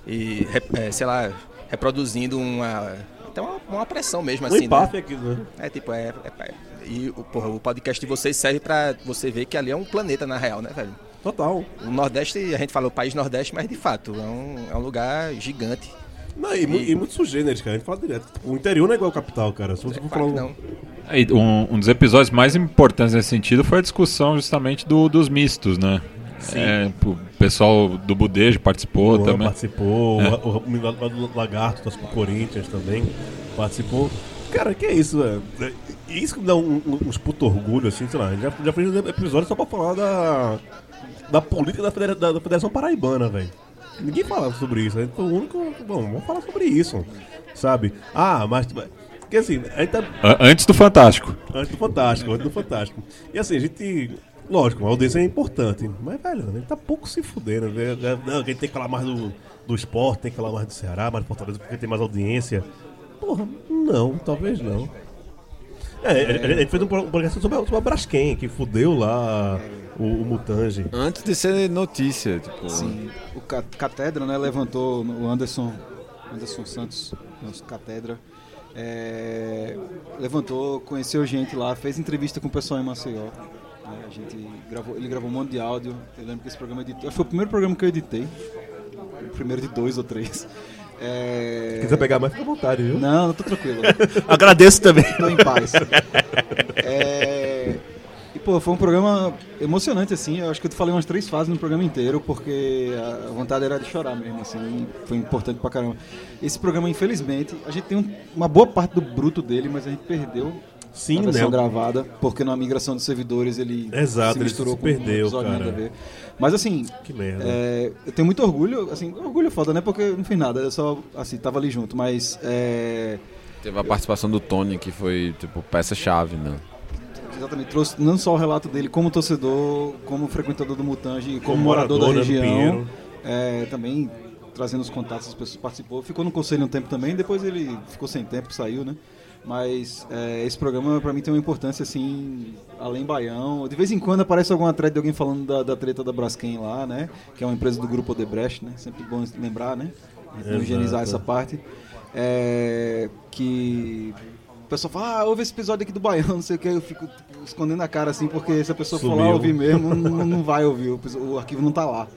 e, é, sei lá, reproduzindo uma. Até uma, uma pressão mesmo, um assim. empate Né? aqui, né? É tipo, é. é- é- e porra, o podcast de vocês serve pra você ver que ali é um planeta na real, né, velho? Total. O Nordeste, a gente fala o país Nordeste, mas de fato, é um, é um lugar gigante. Não, e, mu- e muito sugêneres, cara. A gente fala direto. O interior não é igual ao capital, cara. Se você for falar. um- não. Aí, Um, um dos episódios mais importantes nesse sentido foi a discussão justamente do- dos mistos, né? É, o pessoal do Budejo participou O também. participou, É. o, o, o Lagarto, torce pro Corinthians também, participou. Cara, que é isso, velho? Isso que me dá um, um, uns puto orgulho, assim, sei lá. a gente Já, já fez um episódio só pra falar da, da política da, federa, da, Federação Paraibana, velho. Ninguém falava sobre isso. A gente foi o único. Bom, vamos falar sobre isso, sabe? Ah, mas. Porque assim, tá Antes do Fantástico. Antes do Fantástico, antes do Fantástico. E assim, a gente. Lógico, a audiência é importante. Mas, velho, a gente tá pouco se fudendo. Né? Não, a gente tem que falar mais do, do esporte, tem que falar mais do Ceará, mais do Fortaleza, porque tem mais audiência. Porra, não, talvez não. É, a- a gente fez um podcast sobre, a- sobre a Braskem, que fudeu lá o, o Mutange. Antes de ser notícia, tipo. Sim. O Ca- Catedra, né, levantou o Anderson, Anderson Santos, nosso Catedra, é, levantou, conheceu gente lá, fez entrevista com o pessoal em Maceió. né, a gente gravou, ele gravou um monte de áudio. Eu lembro que esse programa eu editei. Foi o primeiro programa que eu editei. O primeiro de dois ou três. É, Se quiser pegar mais, fica à vontade, viu? Não, não tô tranquilo. Agradeço também. Tô em paz. É, E, pô, foi um programa emocionante, assim. Eu acho que eu falei umas três fases no programa inteiro, porque a vontade era de chorar mesmo, assim. Foi importante pra caramba. Esse programa, infelizmente, a gente tem um- uma boa parte do bruto dele, mas a gente perdeu Sim, a versão né? gravada, porque na migração dos servidores ele Exato, se ele misturou se com perdeu, um episódio cara. nada a ver. Mas assim, Que merda. é, eu tenho muito orgulho, assim, orgulho foda, né? Porque não fiz nada, eu só, assim, tava ali junto, mas é, Teve a participação do Tony, que foi, tipo, peça-chave, né? exatamente, trouxe não só o relato dele como torcedor, como frequentador do Mutange, como, Como morador, morador, da né, região, é, também trazendo os contatos, as pessoas participou, ficou no conselho um tempo também, depois ele ficou sem tempo, saiu, né? Mas é, esse programa pra mim tem uma importância assim, além baião. De vez em quando aparece alguma thread de alguém falando da, da treta da Braskem lá, né? Que é uma empresa do grupo Odebrecht, né? Sempre bom lembrar, né? Higienizar essa parte. É, que o pessoal fala, ah, ouve esse episódio aqui do Baião, não sei o que, eu fico escondendo a cara assim, porque se a pessoa for lá Sumiu. ouvir mesmo, não, não vai ouvir, o, o arquivo não tá lá.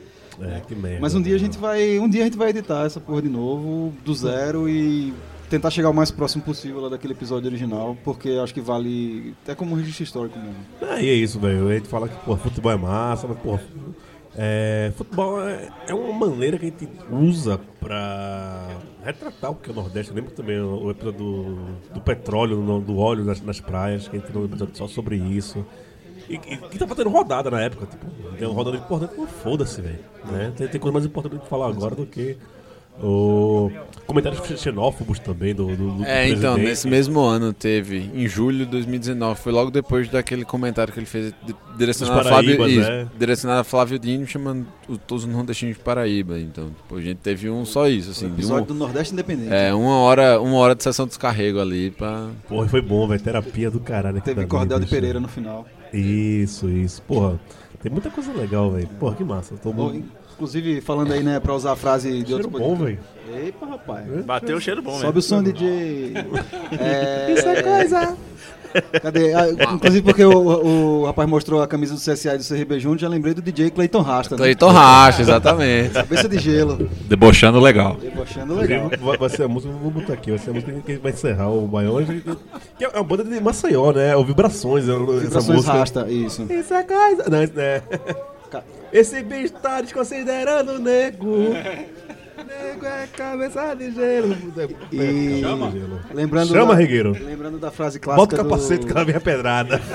É, que merda. Mas um dia a gente vai, um dia a gente vai editar essa porra de novo, do zero e tentar chegar o mais próximo possível lá daquele episódio original, porque acho que vale até como registro histórico mesmo. Ah, e é isso, velho. A gente fala que pô, futebol é massa, mas pô, é, futebol é, é uma maneira que a gente usa pra retratar o que é o Nordeste. Eu lembro também o, episódio do, do petróleo, no- do óleo nas, nas praias, que a gente tem um episódio só sobre isso. E, e que tava tendo rodada na época, tipo, tem uma rodada importante, foda-se, velho. Né? Tem, tem coisa mais importante pra falar agora do que o comentários xenófobos também do, do, do É, então, presidente. nesse mesmo ano teve, em julho de 2019, foi logo depois daquele comentário que ele fez direcionado a Flávio, Paraíbas, isso, né? direcionado a Flávio Dino, chamando o- todos os nordestinos de Paraíba. Então, tipo, a gente teve um só isso, assim, de Episódio um, do Nordeste Independente. é, uma hora, uma hora de sessão de descarrego ali pra... Porra, foi bom, velho. Terapia do caralho. Teve da Cordel de Pereira no final. Isso, isso. Porra, tem muita coisa legal, velho. Porra, que massa. Tô muito... inclusive, falando aí, né, pra usar a frase de Cheiro outros bom, velho. Eita, rapaz. Bateu o cheiro bom, Sobe mesmo. o som, DJ. É... Isso é coisa. Cadê? Ah, inclusive porque o, o rapaz mostrou a camisa do CSA e do CRB junto, já lembrei do DJ Clayton Rasta. Né? Cleiton Racha, exatamente. Cabeça de gelo. Debochando legal. Debochando legal. Vai, vai ser a música, vou botar aqui, vai ser a música que vai encerrar o Baião. Que é uma banda de Maceió, né? O Vibrações, né? essa Vibrações música. Rasta, isso. Isso é coisa. Não, isso é. Esse bicho tá desconsiderando o nego. nego é cabeça de gelo. E Chama, lembrando Chama, da, Regueiro. Lembrando da frase clássica Bota o capacete que do, ela vem a pedrada.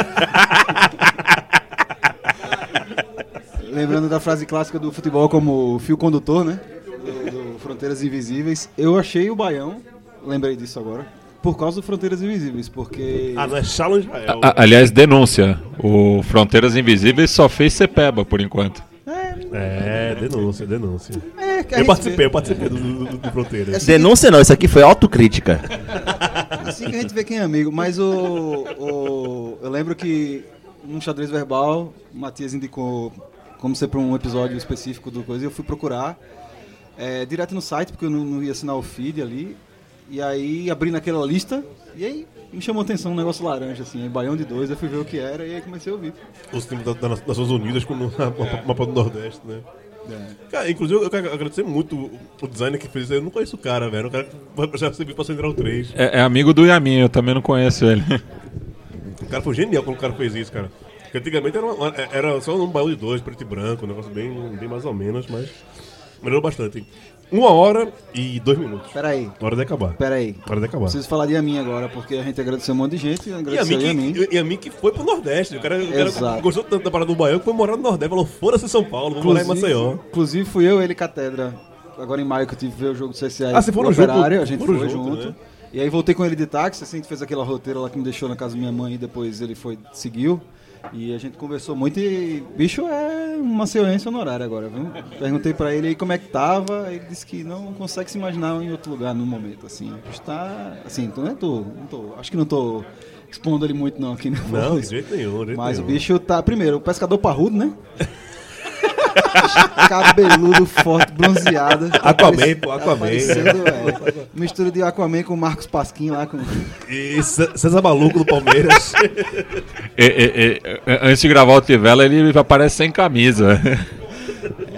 Lembrando da frase clássica do futebol como fio condutor, né? Do, do Fronteiras Invisíveis. Eu achei o Baião, lembrei disso agora, por causa do Fronteiras Invisíveis, porque... Ah, não é Shalom Israel. A- aliás, denúncia. O Fronteiras Invisíveis só fez Cepeba por enquanto. É, denúncia, denúncia. É, que a Eu gente participei, eu participei do, do, do, do Fronteiras. Denúncia não, isso aqui foi autocrítica. Assim que a gente vê quem é amigo, mas o, o- eu lembro que num xadrez verbal, o Matias indicou como ser para um episódio específico do coisa, e eu fui procurar é, direto no site, porque eu não, não ia assinar o feed ali, e aí abri naquela lista, e aí me chamou a atenção um negócio laranja, assim, aí Baião de dois, eu fui ver o que era, e aí comecei a ouvir. Os times da- das Nações Unidas com o mapa, mapa do Nordeste, né? É. Cara, inclusive eu quero agradecer muito o- designer que fez isso. aí. Eu não conheço o cara, velho. O cara que já serviu pra Central 3. É, é amigo do Yamin, eu também não conheço ele. O cara foi genial quando o cara fez isso, cara. Porque antigamente era, uma- era só um baú de dois, preto e branco, um negócio bem, bem mais ou menos, mas melhorou bastante. Uma hora e dois minutos. Peraí, Hora de acabar. peraí. Hora de acabar. Preciso falar de Yamin agora, porque a gente agradeceu um monte de gente, E a mim, que, e a mim que foi pro Nordeste. O cara, o cara gostou tanto da parada do Baião que foi morar no Nordeste. Falou, foda-se São Paulo, vou morar em Maceió. Inclusive fui eu, ele e Catedra. Agora em maio que eu tive que ver o jogo do CSA. Ah, você foram no? Operário, a gente foi junto, junto. né? E aí voltei com ele de táxi, assim, a gente fez aquela roteira lá que me deixou na casa da minha mãe e depois ele foi, seguiu. E a gente conversou muito e bicho é um maceuense honorário agora, viu? Perguntei pra ele aí como é que tava, ele disse que não consegue se imaginar em outro lugar no momento, assim. Está, assim, tô, não tô, não tô, acho que não tô expondo ele muito não aqui, né? Não, de jeito nenhum. de jeito Mas o nenhum. bicho tá, primeiro, o pescador parrudo, né? Cabeludo, forte, bronzeado. Aquaman, pô, Aquaman. Mistura de Aquaman com o Marcos Pasquim lá. Com... E Cé- César Maluco do Palmeiras. E- e- e- antes de gravar o Tivela, ele aparece sem camisa.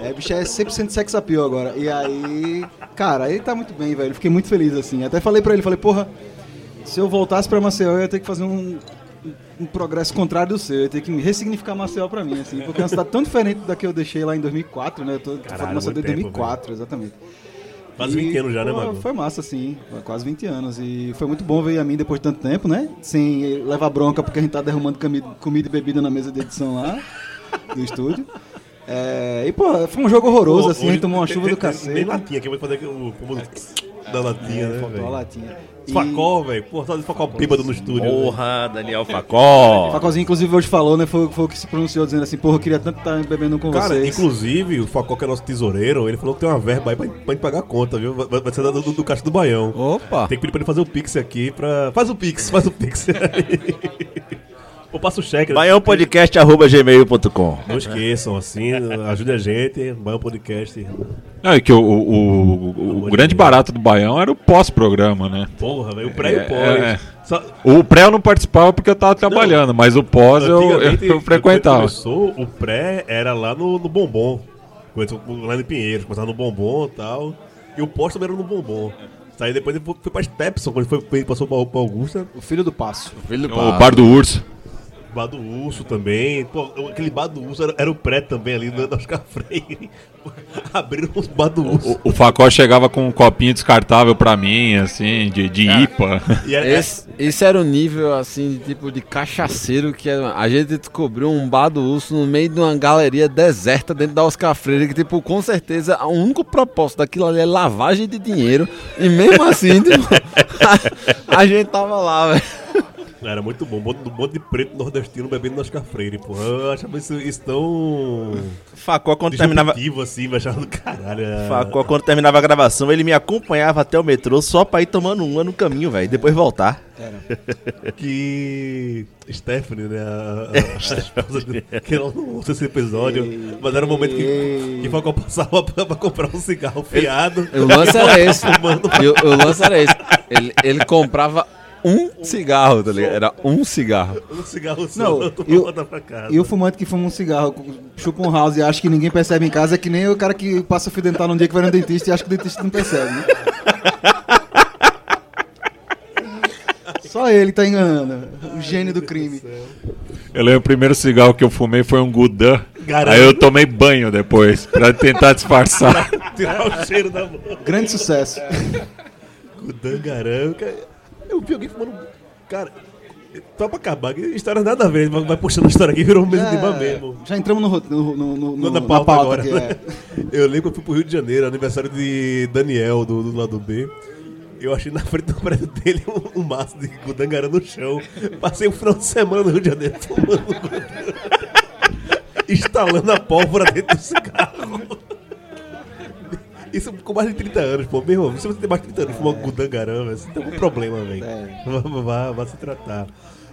É, bicho é 100% sex appeal agora. E aí, cara, ele tá muito bem, velho. Fiquei muito feliz, assim. Até falei pra ele, falei, porra, se eu voltasse pra Maceió, eu ia ter que fazer um, um progresso contrário do seu. Eu ter que ressignificar Maceió pra mim, assim. Porque é uma cidade tão diferente da que eu deixei lá em 2004, né? Eu tô, tô falando de Maceió tempo, 2004, exatamente. Quase 20 anos já, né, pô, Mago? Foi massa, sim. Quase 20 anos. E foi muito bom ver a mim depois de tanto tempo, né? Sem levar bronca, porque a gente tá derrumando comi- comida e bebida na mesa de edição lá, do estúdio. É, e, pô, foi um jogo horroroso, assim, a gente tomou uma chuva do cacete. Nem latinha, que vai fazer o famoso da latinha, né, Faltou a latinha. E- Facol, velho. De facol bêbado no estúdio. velho. Porra, Daniel Facó. Facozinho, inclusive, hoje falou, né? Foi, foi o que se pronunciou dizendo assim, porra, eu queria tanto estar bebendo com Cara, vocês. inclusive, o Facol, que é nosso tesoureiro, ele falou que tem uma verba aí pra, pra gente pagar a conta, viu? Vai, vai ser do, do, do Caixa do Baião. Opa! Tem que pedir pra ele fazer o Pix aqui pra. Faz o Pix, faz o Pix. Pô, passa o cheque. né? Baiãopodcast.gmail.com Não esqueçam, assim, ajude a gente. Baião Podcast. Não, é que o, o, o- o grande barato do Baião era o pós-programa, né? Porra, velho, o pré e o É, pós. é. Só- O pré eu não participava porque eu tava trabalhando, mas o pós eu, eu, eu frequentava. começou, o pré era lá no, no Bombom. Começou lá em Pinheiros, começava no Bombom e tal. E o pós também era no Bombom. Aí depois ele foi pra Stepson, quando ele foi, passou pra, pra Augusta. O filho do passo. Filho do O pai. bar do urso. Bar do Urso também. Pô, aquele bar do Urso era, era o pré também ali, no Oscar Freire. Abriram os bar do Urso. O Facó chegava com um copinho descartável pra mim, assim, de, de IPA. E era, Esse, esse era o nível, assim, de tipo de cachaceiro que era- a gente descobriu um bar do urso no meio de uma galeria deserta dentro da Oscar Freire, que, tipo, com certeza, o único propósito daquilo ali é lavagem de dinheiro. E mesmo assim, tipo, a, a gente tava lá, velho. Era muito bom. Um monte, um de preto nordestino bebendo no Oscar Freire, pô. Eu achava isso, isso tão. Facó, quando terminava, assim, achava do caralho. é. Facó, quando terminava a gravação, ele me acompanhava até o metrô só pra ir tomando uma no caminho, velho. Depois voltar. que Stephanie, né, a, a- a esposa dele, que ela não ouça esse episódio, mas era o momento que, que Falcão passava pra, pra comprar um cigarro fiado. O lance era esse. E o, o lance era esse. Ele, ele comprava um cigarro, tá ligado? Era um cigarro. Um cigarro só, Não, e o- volta pra casa. E o fumante que fuma um cigarro, chupa um house e acha que ninguém percebe em casa é que nem o cara que passa fio dental num dia que vai no dentista e acha que o dentista não percebe, né? Só ele tá enganando. O gênio do crime. Eu lembro o primeiro cigarro que eu fumei foi um Gudan. Garanto. Aí eu tomei banho depois, pra tentar disfarçar. Tirar o cheiro da boca. Grande sucesso. O Dangarão, cara. Eu vi alguém fumando. Cara, só pra acabar, que história nada a ver, vai vai puxando a história aqui, virou um mesmo de bar mesmo. Já entramos no, ro- no, no, no, Não no- na pauta, agora. né? é. Eu lembro que eu fui pro Rio de Janeiro, aniversário de Daniel, do, do lado B. Eu achei na frente do prédio dele um, um maço de Gudangarã no chão. Passei o final de semana no Rio de Janeiro fumando Gudangarã. Instalando a pólvora dentro do cigarro. Isso com mais de 30 anos, pô. Meu irmão, se você tem mais de 30 anos fumar Gudangarã, velho, você tem algum problema, velho. Vá, vá, vá se tratar.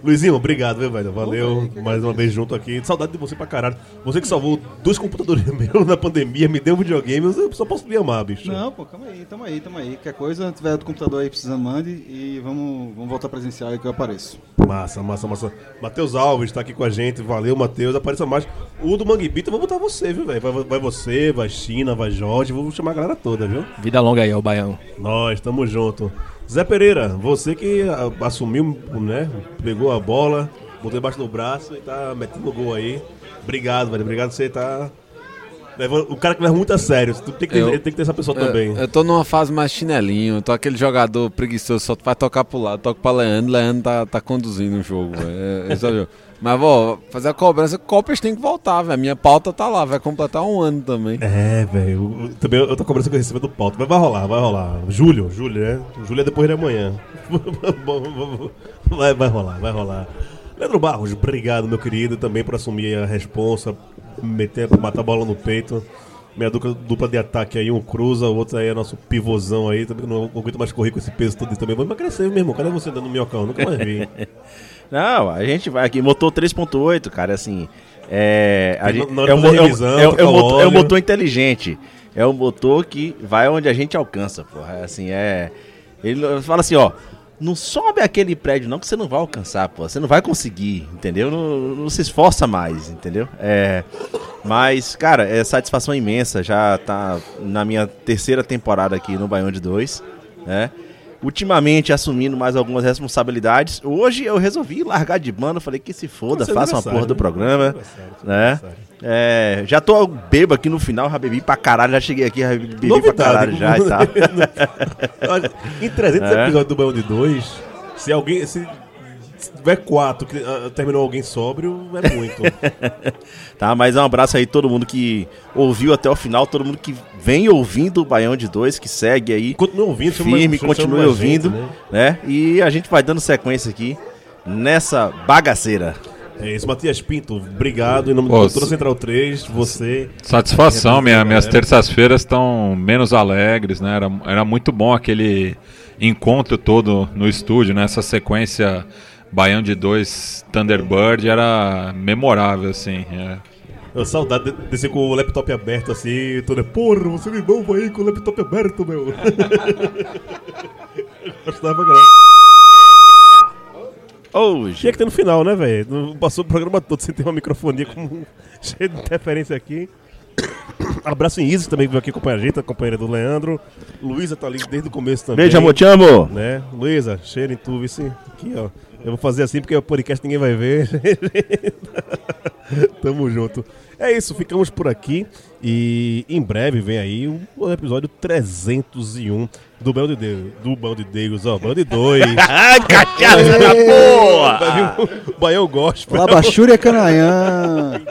Luizinho, obrigado, viu, velho? Valeu mais uma vez junto aqui. Saudade de você pra caralho. Você que salvou dois computadores meus na pandemia, me deu um videogame, eu só posso me amar, bicho. Não, pô, calma aí, tamo aí, tamo aí. Qualquer coisa, tiver outro computador aí precisando, mande e vamos, vamos voltar presencial aí que eu apareço. Massa, massa, massa. Matheus Alves tá aqui com a gente. Valeu, Matheus. Apareça mais. O do eu vou botar você, viu, velho? Vai, vai você, vai China, vai Jorge. Vou chamar a galera toda, viu? Vida longa aí, ó, o Baião. Nós, tamo junto. Zé Pereira, você que ah, assumiu, né? Pegou a bola, botou embaixo do braço e tá metendo gol aí. Obrigado, velho. Obrigado você tá. O cara que leva muito a sério. Tu tem que, ter, Eu- tem que ter essa pessoa também. Eu, eu tô numa fase mais chinelinho, eu tô aquele jogador preguiçoso, só vai tocar pro lado, toca pra Leandro, Leandro tá, tá conduzindo o jogo, velho. É- esse é o jogo. Mas, vó, fazer a cobrança, Copas tem que voltar, velho. Minha pauta tá lá, vai completar um ano também. É, velho. Também outra cobrança que eu recebo é do pauta. Mas vai rolar, vai rolar. Júlio, Júlio, né? Júlio é depois de amanhã. vai, vai rolar, vai rolar. Leandro Barros, obrigado, meu querido, também por assumir a responsa, meter, matar a bola no peito. Minha dupla, dupla de ataque aí, um cruza, o outro aí é nosso pivôzão aí, também não aguento mais correr com esse peso todo também. Vamos crescer, meu irmão. Cadê você dando minhocão? Nunca mais vi. Não, a gente vai aqui, motor 3.8, cara, assim. É, a gente, é, um, é, um- é é um motor, é um motor inteligente. É um motor que vai onde a gente alcança, porra. É Assim, é. Ele fala assim, ó. Não sobe aquele prédio, não, que você não vai alcançar, pô. Você não vai conseguir, entendeu? Não, não se esforça mais, entendeu? É. Mas, cara, é satisfação imensa. Já tá na minha terceira temporada aqui no Baião de 2, né? Ultimamente assumindo mais algumas responsabilidades. Hoje eu resolvi largar de banda, falei que se foda, faça uma aniversário, porra do programa, Aniversário, seu né? É, já tô bebo aqui no final, já bebi pra caralho, já cheguei aqui, já bebi pra Novidade. caralho já e tal. Olha, em 300 É. episódios do Baião de 2, se alguém. Se tiver quatro que ah, terminou alguém sóbrio, é muito. Tá, mas um abraço aí todo mundo que ouviu até o final, todo mundo que vem ouvindo o Baião de Dois, que segue aí Continua ouvindo, firme, chama- continue chama mais gente, ouvindo, né? né? E a gente vai dando sequência aqui nessa bagaceira. É isso, Matias Pinto, obrigado. Em nome Pô, de toda a Central 3, você. Satisfação, minha, minhas terças-feiras estão menos alegres, né? Era, era muito bom aquele encontro todo no estúdio, né? Essa sequência Baião de dois Thunderbird era memorável, assim. é. Eu saudade de descer com o laptop aberto assim, toda. Porra, você de novo aí com o laptop aberto, meu. Gostava, galera. Hoje. Tinha que ter no final, né, velho? Não Passou o programa todo sem ter uma microfonia com cheio de interferência aqui. Abraço em Isis também que veio aqui acompanhar a gente, a companheira do Leandro. Luísa tá ali desde o começo também. Beijo, amor, te amo. Né? Luísa, cheiro em tu, vice. Aqui, ó. Eu vou fazer assim porque o podcast ninguém vai ver. Tamo junto. É isso, ficamos por aqui. E em breve vem aí o, episódio 301 do Bel de Deus. Do Bel de Deus, ó. Bel de 2. Ai, cachaça da porra! Baião Gospel. Labachúria Canaiã.